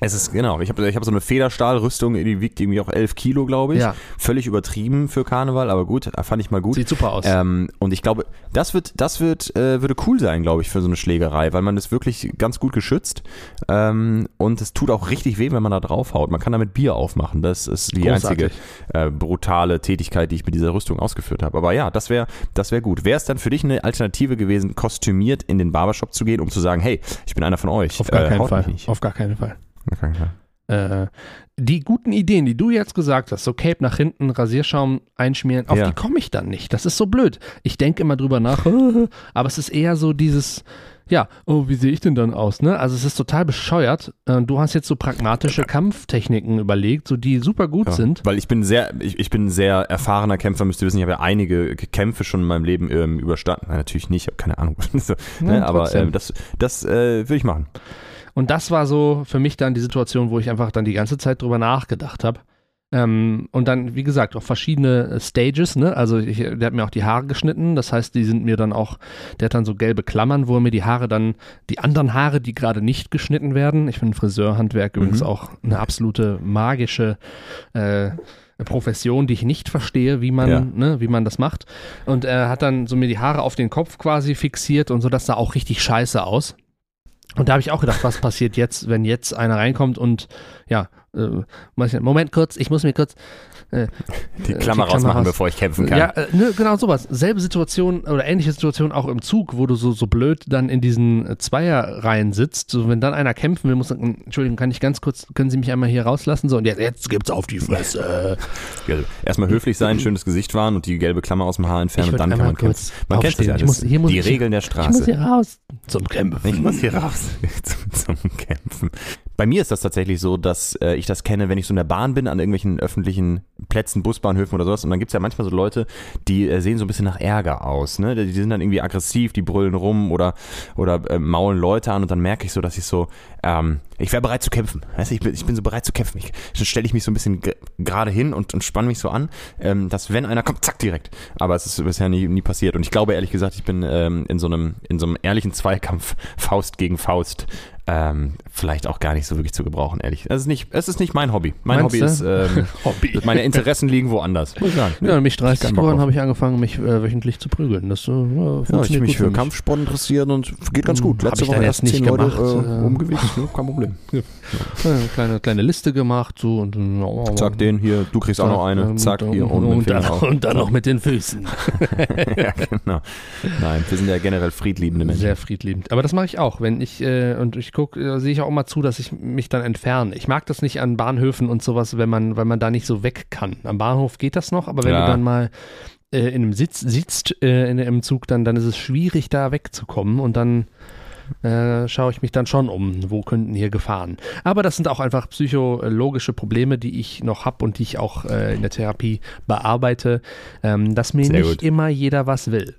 Es ist, genau, ich habe ich hab so eine Federstahlrüstung, die wiegt irgendwie auch 11 Kilo, glaube ich. Ja. Völlig übertrieben für Karneval, aber gut, fand ich mal gut. Sieht super aus. Ähm, und ich glaube, das wird, das wird, äh, würde cool sein, glaube ich, für so eine Schlägerei, weil man ist wirklich ganz gut geschützt. Ähm, und es tut auch richtig weh, wenn man da draufhaut. Man kann damit Bier aufmachen. Das ist die Großartig. einzige äh, brutale Tätigkeit, die ich mit dieser Rüstung ausgeführt habe. Aber ja, das wäre das wäre gut. Wäre es dann für dich eine Alternative gewesen, kostümiert in den Barbershop zu gehen, um zu sagen, hey, ich bin einer von euch. Auf gar äh, keinen Fall. Auf gar keinen Fall. Okay, äh, die guten Ideen, die du jetzt gesagt hast, so Cape nach hinten, Rasierschaum einschmieren, auf ja. die komme ich dann nicht. Das ist so blöd. Ich denke immer drüber nach, aber es ist eher so dieses, ja, oh, wie sehe ich denn dann aus, ne? Also es ist total bescheuert. Äh, du hast jetzt so pragmatische Kampftechniken überlegt, so die super gut ja, sind. Weil ich bin sehr, ich, ich bin ein sehr erfahrener Kämpfer, müsst ihr wissen, ich habe ja einige Kämpfe schon in meinem Leben ähm, überstanden. Nein, natürlich nicht, ich habe keine Ahnung. so, ne? ja, aber äh, das, das äh, würde ich machen. Und das war so für mich dann die Situation, wo ich einfach dann die ganze Zeit drüber nachgedacht habe. Ähm, und dann, wie gesagt, auch verschiedene Stages, ne? Also ich, der hat mir auch die Haare geschnitten, das heißt, die sind mir dann auch, der hat dann so gelbe Klammern, wo er mir die Haare dann, die anderen Haare, die gerade nicht geschnitten werden, ich finde Friseurhandwerk mhm. übrigens auch eine absolute magische äh, Profession, die ich nicht verstehe, wie man, ja. ne, wie man das macht. Und er hat dann so mir die Haare auf den Kopf quasi fixiert und so, das sah auch richtig scheiße aus. Und da habe ich auch gedacht, was passiert jetzt, wenn jetzt einer reinkommt und ja, äh, Moment kurz, ich muss mir kurz äh, die Klammer die rausmachen, raus. bevor ich kämpfen kann. Ja, äh, ne, genau sowas. Selbe Situation oder ähnliche Situation auch im Zug, wo du so, so blöd dann in diesen äh, Zweierreihen sitzt. So, wenn dann einer kämpfen will, muss sagen, Entschuldigung, kann ich ganz kurz, können Sie mich einmal hier rauslassen? So, und jetzt, jetzt gibt's auf die Fresse. Ja, erstmal höflich sein, schönes Gesicht wahren und die gelbe Klammer aus dem Haar entfernen und dann kann man kämpfen. Man kennt das ja. Muss, die ich, Regeln der Straße. Ich muss hier raus zum Kämpfen. Ich muss hier raus zum, zum Kämpfen. Bei mir ist das tatsächlich so, dass äh, ich das kenne, wenn ich so in der Bahn bin, an irgendwelchen öffentlichen Plätzen, Busbahnhöfen oder sowas. Und dann gibt es ja manchmal so Leute, die äh, sehen so ein bisschen nach Ärger aus. Ne? Die, die, sind dann irgendwie aggressiv, die brüllen rum oder, oder äh, maulen Leute an. Und dann merke ich so, dass ich so, ähm, ich wäre bereit zu kämpfen. Weißt du, ich, bin, ich bin so bereit zu kämpfen. Ich, dann stelle ich mich so ein bisschen gerade hin und, und spanne mich so an, ähm, dass wenn einer kommt, zack, direkt. Aber es ist bisher nie, nie passiert. Und ich glaube ehrlich gesagt, ich bin ähm, in, so einem, in so einem ehrlichen Zweikampf Faust gegen Faust ähm, vielleicht auch gar nicht so wirklich zu gebrauchen, ehrlich. Es ist nicht, es ist nicht mein Hobby. Mein Meinst Hobby du? ist, ähm, Hobby. meine Interessen liegen woanders. Muss ich sagen. Ja, mich 30 geworden habe ich angefangen, mich äh, wöchentlich zu prügeln. Das äh, ja, ich mich für, für Kampfsport interessieren und geht ganz gut. Letzte Woche erst nicht gemacht. Leute, äh, umgewicht, ja, kein Problem. Ja. kleine, kleine Liste gemacht, so und oh, Zack, den hier, du kriegst auch noch eine. Zack, hier und, und, dann, und dann noch mit den Füßen. ja, genau. Nein, wir sind ja generell friedliebende Menschen. Sehr friedliebend. Aber das mache ich auch, wenn ich äh, und ich gucke, äh, sehe ich auch immer zu, dass ich mich dann entferne. Ich mag das nicht an Bahnhöfen und sowas, wenn man, weil man da nicht so weg kann. Am Bahnhof geht das noch, aber wenn ja. du dann mal äh, in einem Sitz sitzt äh, in, im Zug, dann, dann ist es schwierig, da wegzukommen und dann äh, schaue ich mich dann schon um, wo könnten hier Gefahren. Aber das sind auch einfach psychologische Probleme, die ich noch habe und die ich auch äh, in der Therapie bearbeite, ähm, dass mir Sehr nicht gut. immer jeder was will.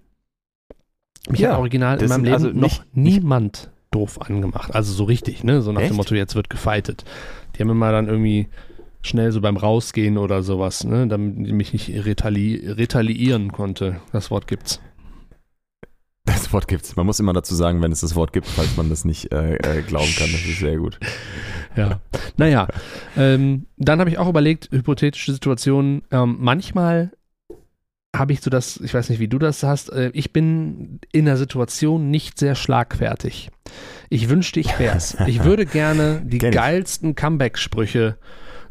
Mich ja, hat original in meinem Leben also noch niemand doof angemacht. Also so richtig, ne? So nach Echt? dem Motto, jetzt wird gefeitet. Die haben immer dann irgendwie schnell so beim Rausgehen oder sowas, ne? Damit ich mich nicht retali retaliieren konnte. Das Wort gibt's. Das Wort gibt's. Man muss immer dazu sagen, wenn es das Wort gibt, falls man das nicht äh, äh, glauben kann. Das ist sehr gut. Ja. Naja. Ähm, dann habe ich auch überlegt, hypothetische Situationen. Ähm, manchmal habe ich so das, ich weiß nicht, wie du das hast, äh, ich bin in der Situation nicht sehr schlagfertig. Ich wünschte, ich wär's. Ich würde gerne die geilsten Comeback-Sprüche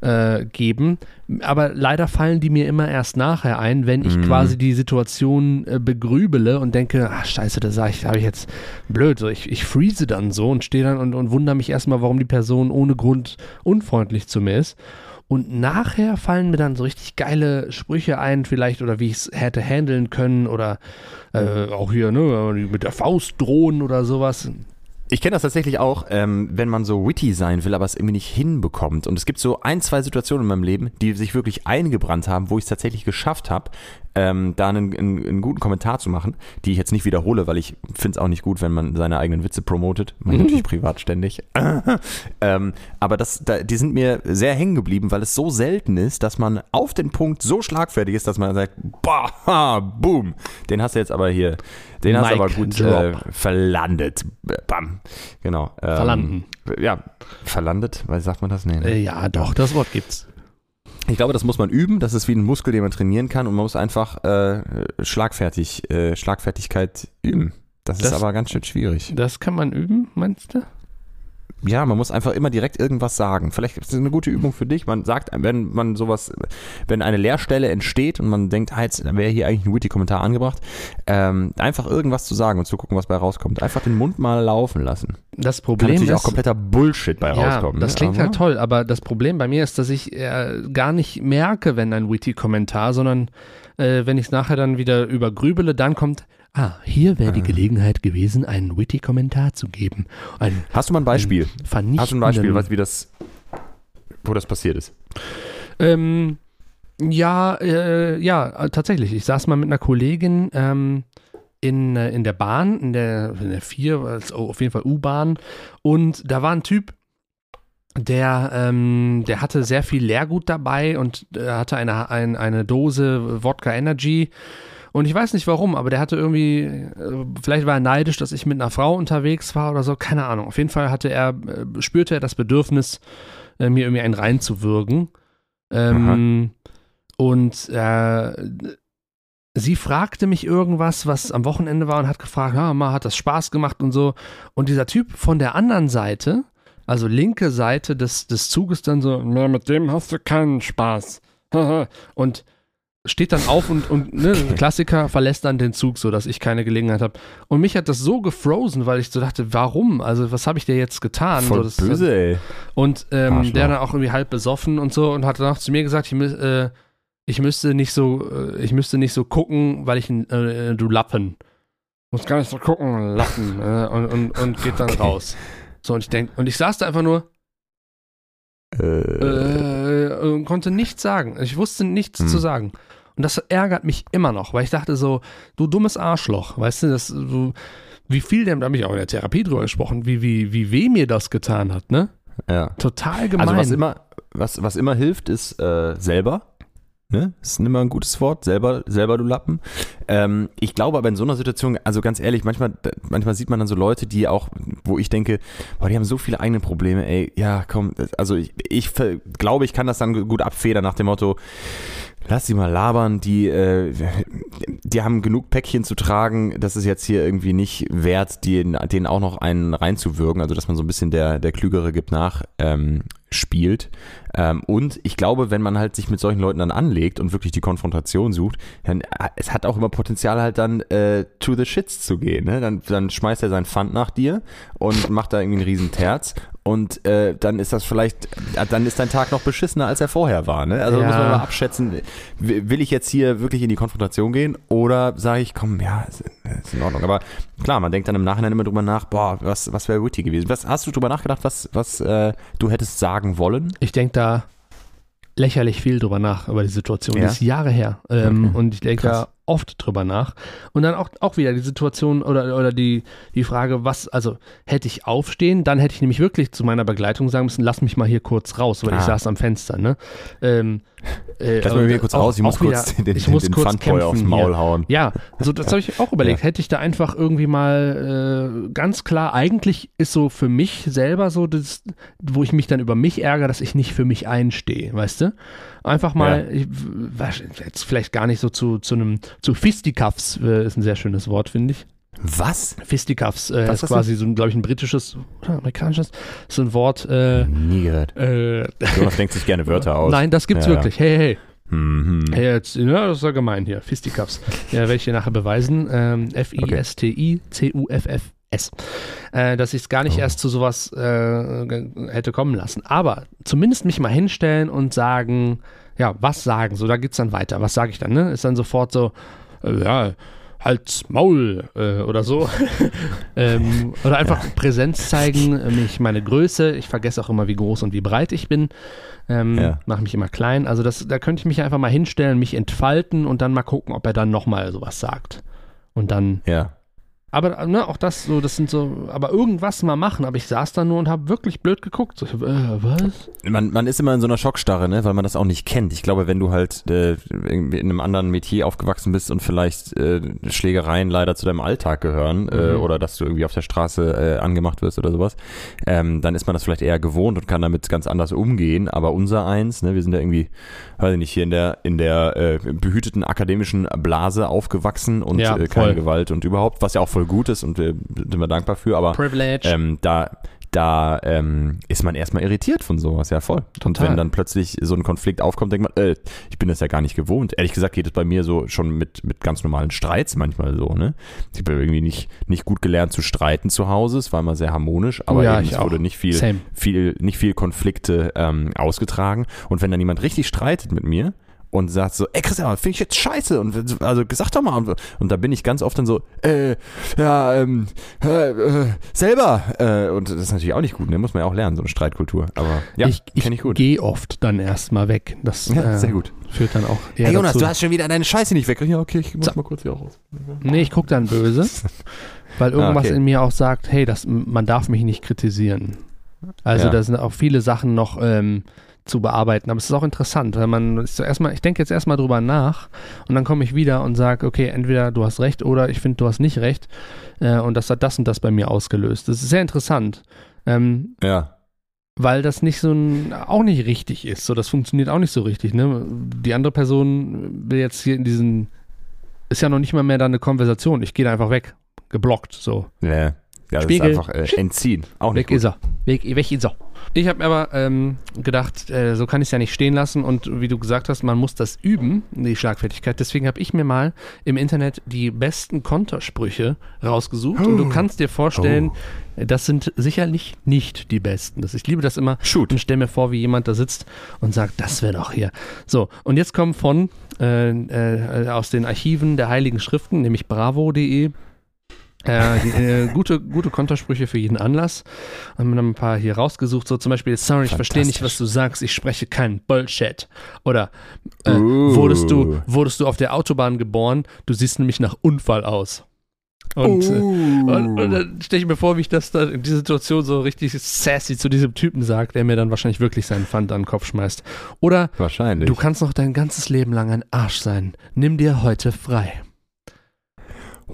äh, geben, aber leider fallen die mir immer erst nachher ein, wenn ich mm. quasi die Situation äh, begrübele und denke, ach scheiße, das sage ich, habe ich jetzt blöd, so ich, ich freeze dann so und stehe dann und, und wundere mich erstmal, warum die Person ohne Grund unfreundlich zu mir ist. Und nachher fallen mir dann so richtig geile Sprüche ein, vielleicht, oder wie ich es hätte handeln können, oder äh, auch hier, ne, mit der Faust drohen oder sowas. Ich kenne das tatsächlich auch, ähm, wenn man so witty sein will, aber es irgendwie nicht hinbekommt. Und es gibt so ein, zwei Situationen in meinem Leben, die sich wirklich eingebrannt haben, wo ich es tatsächlich geschafft habe, ähm, da einen, einen, einen, guten Kommentar zu machen, die ich jetzt nicht wiederhole, weil ich finde es auch nicht gut, wenn man seine eigenen Witze promotet. Man mhm. natürlich privat ständig. ähm, aber das, da, die sind mir sehr hängen geblieben, weil es so selten ist, dass man auf den Punkt so schlagfertig ist, dass man sagt, bah, boom, den hast du jetzt aber hier, den Mike hast du aber gut äh, verlandet. Bam. Genau. Ähm, Verlanden. Ja, verlandet, weil sagt man das? Nee, ne? Ja, doch, das Wort gibt's. Ich glaube, das muss man üben. Das ist wie ein Muskel, den man trainieren kann und man muss einfach äh, schlagfertig, äh, Schlagfertigkeit üben. Das, das, ist aber ganz schön schwierig. Das kann man üben, meinst du? Ja, man muss einfach immer direkt irgendwas sagen. Vielleicht ist es eine gute Übung für dich. Man sagt, wenn man sowas, wenn eine Leerstelle entsteht und man denkt, ah, jetzt wäre hier eigentlich ein Witty-Kommentar angebracht, ähm, einfach irgendwas zu sagen und zu gucken, was bei rauskommt. Einfach den Mund mal laufen lassen. Das Problem Kann natürlich ist, auch kompletter Bullshit bei ja, rauskommen. Das ne? klingt aber halt toll, aber das Problem bei mir ist, dass ich äh, gar nicht merke, wenn ein Witty-Kommentar, sondern äh, wenn ich es nachher dann wieder übergrübele, dann kommt Ah, hier wäre die ah. Gelegenheit gewesen, einen witty Kommentar zu geben. Ein, Hast du mal ein Beispiel? Hast du ein Beispiel, was, wie das, wo das passiert ist? Ähm, ja, äh, ja, tatsächlich. Ich saß mal mit einer Kollegin ähm, in, äh, in der Bahn, in der, in der 4, also auf jeden Fall U-Bahn. Und da war ein Typ, der, ähm, der hatte sehr viel Leergut dabei und äh, hatte eine, ein, eine Dose Wodka Energy und ich weiß nicht warum, aber der hatte irgendwie, äh, vielleicht war er neidisch, dass ich mit einer Frau unterwegs war oder so, keine Ahnung. Auf jeden Fall hatte er, äh, spürte er das Bedürfnis, äh, mir irgendwie einen reinzuwürgen. Ähm, und äh, sie fragte mich irgendwas, was am Wochenende war und hat gefragt, ja, mal hat das Spaß gemacht und so. Und dieser Typ von der anderen Seite, also linke Seite des, des Zuges, dann so, na, mit dem hast du keinen Spaß. und steht dann auf und, und ne, Klassiker verlässt dann den Zug, so dass ich keine Gelegenheit habe. Und mich hat das so gefrozen, weil ich so dachte, warum? Also was habe ich dir jetzt getan? Voll so, böse, ey. Und ähm, der dann auch irgendwie halb besoffen und so und hat dann auch zu mir gesagt, ich, äh, ich müsste nicht so, äh, ich müsste nicht so gucken, weil ich äh, du Lappen. Muss gar nicht so gucken, Lappen. Äh, und, und, und geht dann okay. raus. So, und ich denke, und ich saß da einfach nur, äh. Äh, konnte nichts sagen. Ich wusste nichts hm. zu sagen. Und das ärgert mich immer noch, weil ich dachte so, du dummes Arschloch, weißt du, das, du, wie viel denn, da habe ich auch in der Therapie drüber gesprochen, wie, wie, wie weh mir das getan hat, ne? Ja. Total gemein. Also was immer, was, was immer hilft, ist äh, selber. Ne? Das ist immer ein gutes Wort, selber, selber du Lappen. Ähm, ich glaube aber in so einer Situation, also ganz ehrlich, manchmal, manchmal sieht man dann so Leute, die auch, wo ich denke, boah, die haben so viele eigene Probleme, ey, ja, komm, also ich, ich glaube, ich kann das dann gut abfedern nach dem Motto, lass sie mal labern, die, äh, die haben genug Päckchen zu tragen, das ist jetzt hier irgendwie nicht wert, denen, denen auch noch einen reinzuwürgen, also dass man so ein bisschen der, der Klügere gibt nach, ähm, spielt. Ähm, und ich glaube, wenn man halt sich mit solchen Leuten dann anlegt und wirklich die Konfrontation sucht, dann äh, es hat auch immer Potenzial halt dann äh, to the shits zu gehen. Ne? Dann, dann schmeißt er sein Pfand nach dir und macht da irgendwie einen riesen Terz und äh, dann ist das vielleicht, äh, dann ist dein Tag noch beschissener, als er vorher war. Ne? Also ja. muss man mal abschätzen, will ich jetzt hier wirklich in die Konfrontation gehen oder sage ich, komm, ja, ist, ist, in Ordnung. Aber klar, man denkt dann im Nachhinein immer drüber nach, boah, was, was wäre witty gewesen. Was hast du drüber nachgedacht, was, was äh, du hättest sagen wollen? Ich denke da lächerlich viel drüber nach, über die Situation. Ja? Das ist Jahre her. Ähm, okay. Und ich denke da oft drüber nach. Und dann auch, auch wieder die Situation oder, oder die, die Frage, was, also hätte ich aufstehen, dann hätte ich nämlich wirklich zu meiner Begleitung sagen müssen, lass mich mal hier kurz raus, weil ah. ich saß am Fenster, ne? Ähm, äh, Lass mal hier kurz auch, raus, ich muss kurz wieder, den, ich muss den kurz aufs Maul hier. hauen. Ja, also das habe ich auch überlegt. Ja. Hätte ich da einfach irgendwie mal äh, ganz klar, eigentlich ist so für mich selber so, das, wo ich mich dann über mich ärgere, dass ich nicht für mich einstehe, weißt du? Einfach mal, ja. ich, jetzt vielleicht gar nicht so zu, zu einem, zu Fisticuffs, äh, ist ein sehr schönes Wort, finde ich. Was? Fisticuffs äh, ist quasi so, glaube ich, ein britisches oder amerikanisches, so ein Wort. Äh, Nie gehört. Äh, Jonas denkt sich gerne Wörter aus. Nein, das gibt's ja. wirklich. Hey, hey. Mhm. Hey, jetzt, ja, das ist ja gemein hier. Fisticuffs. Ja, werde ich dir nachher beweisen. Ähm, F-I-S-T-I-C-U-F-F-S. Äh, dass ich es gar nicht oh. erst zu sowas äh, hätte kommen lassen. Aber zumindest mich mal hinstellen und sagen, ja, was sagen? So, da geht's dann weiter. Was sage ich dann, ne? Ist dann sofort so, äh, ja, Halt's Maul äh, oder so. ähm, oder einfach Präsenz zeigen, äh, mich meine Größe. Ich vergesse auch immer, wie groß und wie breit ich bin. Ähm, Ja. Mache mich immer klein. Also das, da könnte ich mich einfach mal hinstellen, mich entfalten und dann mal gucken, ob er dann nochmal sowas sagt. Und dann Ja. Aber ne, auch das so, das sind so, aber irgendwas mal machen. Aber ich saß da nur und habe wirklich blöd geguckt. So, äh, was? Man, man ist immer in so einer Schockstarre, ne, weil man das auch nicht kennt. Ich glaube, wenn du halt äh, irgendwie in einem anderen Metier aufgewachsen bist und vielleicht äh, Schlägereien leider zu deinem Alltag gehören äh, Mhm. oder dass du irgendwie auf der Straße äh, angemacht wirst oder sowas, ähm, dann ist man das vielleicht eher gewohnt und kann damit ganz anders umgehen. Aber unser eins, ne, wir sind ja irgendwie, weiß ich nicht, hier in der in der äh, behüteten akademischen Blase aufgewachsen und Ja, äh, keine voll. Gewalt und überhaupt, was ja auch voll gut ist und wir sind wir dankbar für. Aber Privilege. ähm, da, da ähm, ist man erstmal irritiert von sowas, ja voll. Und Total. wenn dann plötzlich so ein Konflikt aufkommt, denkt man, äh, ich bin das ja gar nicht gewohnt. Ehrlich gesagt geht es bei mir so schon mit, mit ganz normalen Streits manchmal so, ne? Ich bin irgendwie nicht, nicht gut gelernt zu streiten zu Hause, es war immer sehr harmonisch, aber Oh ja, eben, ich es auch. wurde nicht viel, Same. viel, nicht viel Konflikte ähm, ausgetragen. Und wenn dann jemand richtig streitet mit mir, und sagt so, ey Christian, finde ich jetzt scheiße und also sag doch mal und, und da bin ich ganz oft dann so, äh, ja, ähm, äh, äh, selber äh, und das ist natürlich auch nicht gut, ne, muss man ja auch lernen, so eine Streitkultur, aber ja, ich ich ich gut. gehe oft dann erstmal weg. Das Ja, äh, sehr gut. führt dann auch eher Hey Jonas, dazu. du hast schon wieder deine Scheiße nicht weg. Ja, okay, ich muss So. mal kurz hier auch raus. Nee, ich gucke dann böse, weil irgendwas Ah, okay. in mir auch sagt, hey, das, man darf mich nicht kritisieren. Also Ja. da sind auch viele Sachen noch ähm, zu bearbeiten. Aber es ist auch interessant, weil man ist so erstmal, ich denke jetzt erstmal drüber nach und dann komme ich wieder und sage, okay, entweder du hast recht oder ich finde, du hast nicht recht. Äh, und das hat das und das bei mir ausgelöst. Das ist sehr interessant. Ähm, Ja. weil das nicht so ein, auch nicht richtig ist. So, das funktioniert auch nicht so richtig. Ne? Die andere Person will jetzt hier in diesen, ist ja noch nicht mal mehr da eine Konversation. Ich gehe da einfach weg, geblockt. So, Ja, ja das Spiegel. ist einfach äh, entziehen. Auch nicht weg ist er, weg, weg ist er. Ich habe mir aber ähm, gedacht, äh, so kann ich es ja nicht stehen lassen und wie du gesagt hast, man muss das üben, die Schlagfertigkeit. Deswegen habe ich mir mal im Internet die besten Kontersprüche rausgesucht und du kannst dir vorstellen, das sind sicherlich nicht die besten. Das, ich liebe das immer, Shoot. und stell mir vor, wie jemand da sitzt und sagt, das wäre doch hier. So, und jetzt kommen von äh, äh, aus den Archiven der Heiligen Schriften, nämlich bravo.de. Äh, äh, gute, gute Kontersprüche für jeden Anlass. Haben wir noch ein paar hier rausgesucht. So zum Beispiel, sorry, ich verstehe nicht, was du sagst, ich spreche keinen Bullshit. Oder äh, Uh. wurdest, du, wurdest du auf der Autobahn geboren, du siehst nämlich nach Unfall aus. Und, äh, und, und dann stelle ich mir vor, wie ich das da in dieser Situation so richtig sassy zu diesem Typen sage, der mir dann wahrscheinlich wirklich seinen Pfand an den Kopf schmeißt. Oder Wahrscheinlich. du kannst noch dein ganzes Leben lang ein Arsch sein. Nimm dir heute frei.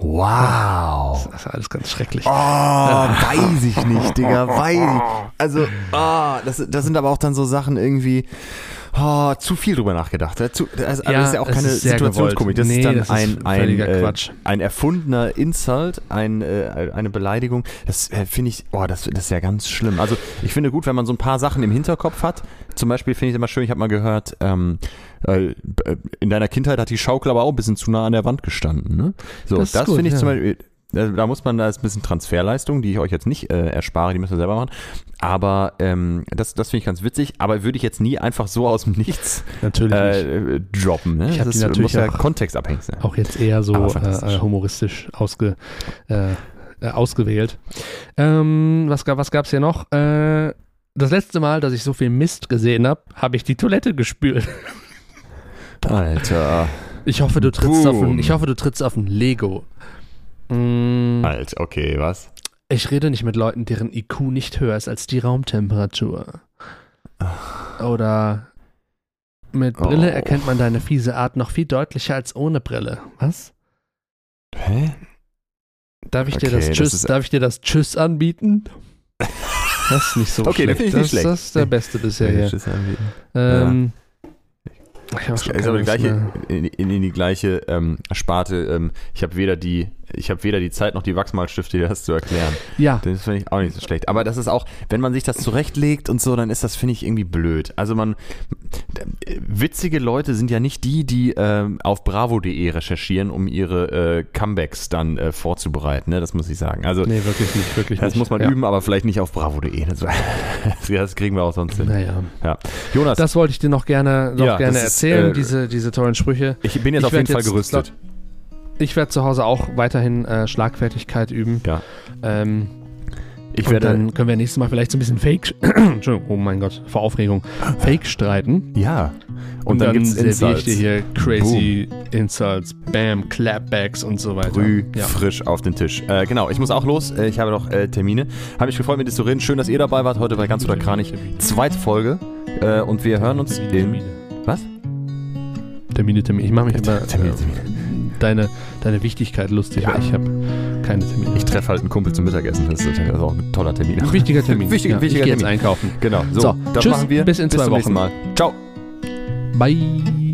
Wow. Das ist alles ganz schrecklich. Oh, weiß ich nicht, Digga, weiß ich. Also, ah, das, das sind aber auch dann so Sachen irgendwie, oh, zu viel drüber nachgedacht. ja, Zu, das, also Ja, das ist ja auch keine Situationskomik. Das gewollt. ist dann Nee, das ein, ein, äh, ein erfundener Insult, ein, äh, eine Beleidigung. Das äh, finde ich, oh, das, das ist ja ganz schlimm. Also, ich finde gut, wenn man so ein paar Sachen im Hinterkopf hat. Zum Beispiel finde ich immer schön, ich habe mal gehört, ähm, äh, in deiner Kindheit hat die Schaukel aber auch ein bisschen zu nah an der Wand gestanden. Ne? So, Das das, finde ich ja. zum Beispiel, da muss man, da ist ein bisschen Transferleistung, die ich euch jetzt nicht äh, erspare, die müsst ihr selber machen. Aber ähm, das, das finde ich ganz witzig, aber würde ich jetzt nie einfach so aus dem Nichts äh, droppen. Ne? Ich das ist, natürlich muss ja auch- kontextabhängig sein. Auch jetzt eher so äh, humoristisch ausge, äh, äh, ausgewählt. Ähm, was gab was gab's hier noch? Äh, das letzte Mal, dass ich so viel Mist gesehen habe, habe ich die Toilette gespült. Alter. Ich hoffe, du trittst auf ein, Boom. ich hoffe, du trittst auf ein Lego. Mm, Alter, okay, was? ich rede nicht mit Leuten, deren IQ nicht höher ist als die Raumtemperatur. Oder mit Brille Oh. erkennt man deine fiese Art noch viel deutlicher als ohne Brille. Was? Hä? Darf ich dir Okay, das das Tschüss, ist- darf ich dir das Tschüss anbieten? Das ist nicht so Okay, schlecht. das ich nicht das, schlecht. Das ist der beste bisher hier. Tschüss anbieten. Ähm, ich hab Das schon ist aber gleiche, in, in, in die gleiche ähm, Sparte. Ähm, ich habe weder die, ich habe weder die Zeit noch die Wachsmalstifte, dir das zu erklären. Ja, Das finde ich auch nicht so schlecht. Aber das ist auch, wenn man sich das zurechtlegt und so, dann ist das, finde ich, irgendwie blöd. Also man, äh, witzige Leute sind ja nicht die, die ähm, auf bravo.de recherchieren, um ihre äh, Comebacks dann äh, vorzubereiten. Ne? Das muss ich sagen. Also nee, wirklich nicht, wirklich das nicht. muss man ja. üben, aber vielleicht nicht auf bravo.de. Das, das kriegen wir auch sonst hin. Naja, Ja. Jonas, das wollte ich dir noch gerne, noch Ja, gerne das ist, erzählen, äh, diese, diese tollen Sprüche. ich bin jetzt ich auf jeden Fall gerüstet. Ich werde zu Hause auch weiterhin äh, Schlagfertigkeit üben. Ja. Ähm, Ich und werde. dann können wir nächstes Mal vielleicht so ein bisschen Fake, Entschuldigung, oh mein Gott, vor Aufregung, Fake streiten. ja. Und, dann, gibt's serviere ich dir hier crazy Insults, Bam, Clapbacks und so weiter. Brüh Ja. frisch auf den Tisch. Äh, genau, ich muss auch los. Äh, ich habe noch äh, Termine. Habe mich gefreut, mit dir zu reden. Schön, dass ihr dabei wart heute bei Ganz oder Kranich. Zweite Folge. Äh, und wir hören uns in. Was? Termine, Termine. Ich mache mich immer Termine, äh, Termine. Deine, deine Wichtigkeit lustig, Ja. ich habe keine Termine. Ich treffe halt einen Kumpel zum Mittagessen. Das ist, auch ein toller Termin. Ein wichtiger Termin. Wichtig- ja, wichtiger ich gehe jetzt Termin. einkaufen. Genau. So, So, das tschüss, machen wir. bis in zwei nächsten Wochen. Mal. Ciao. Bye.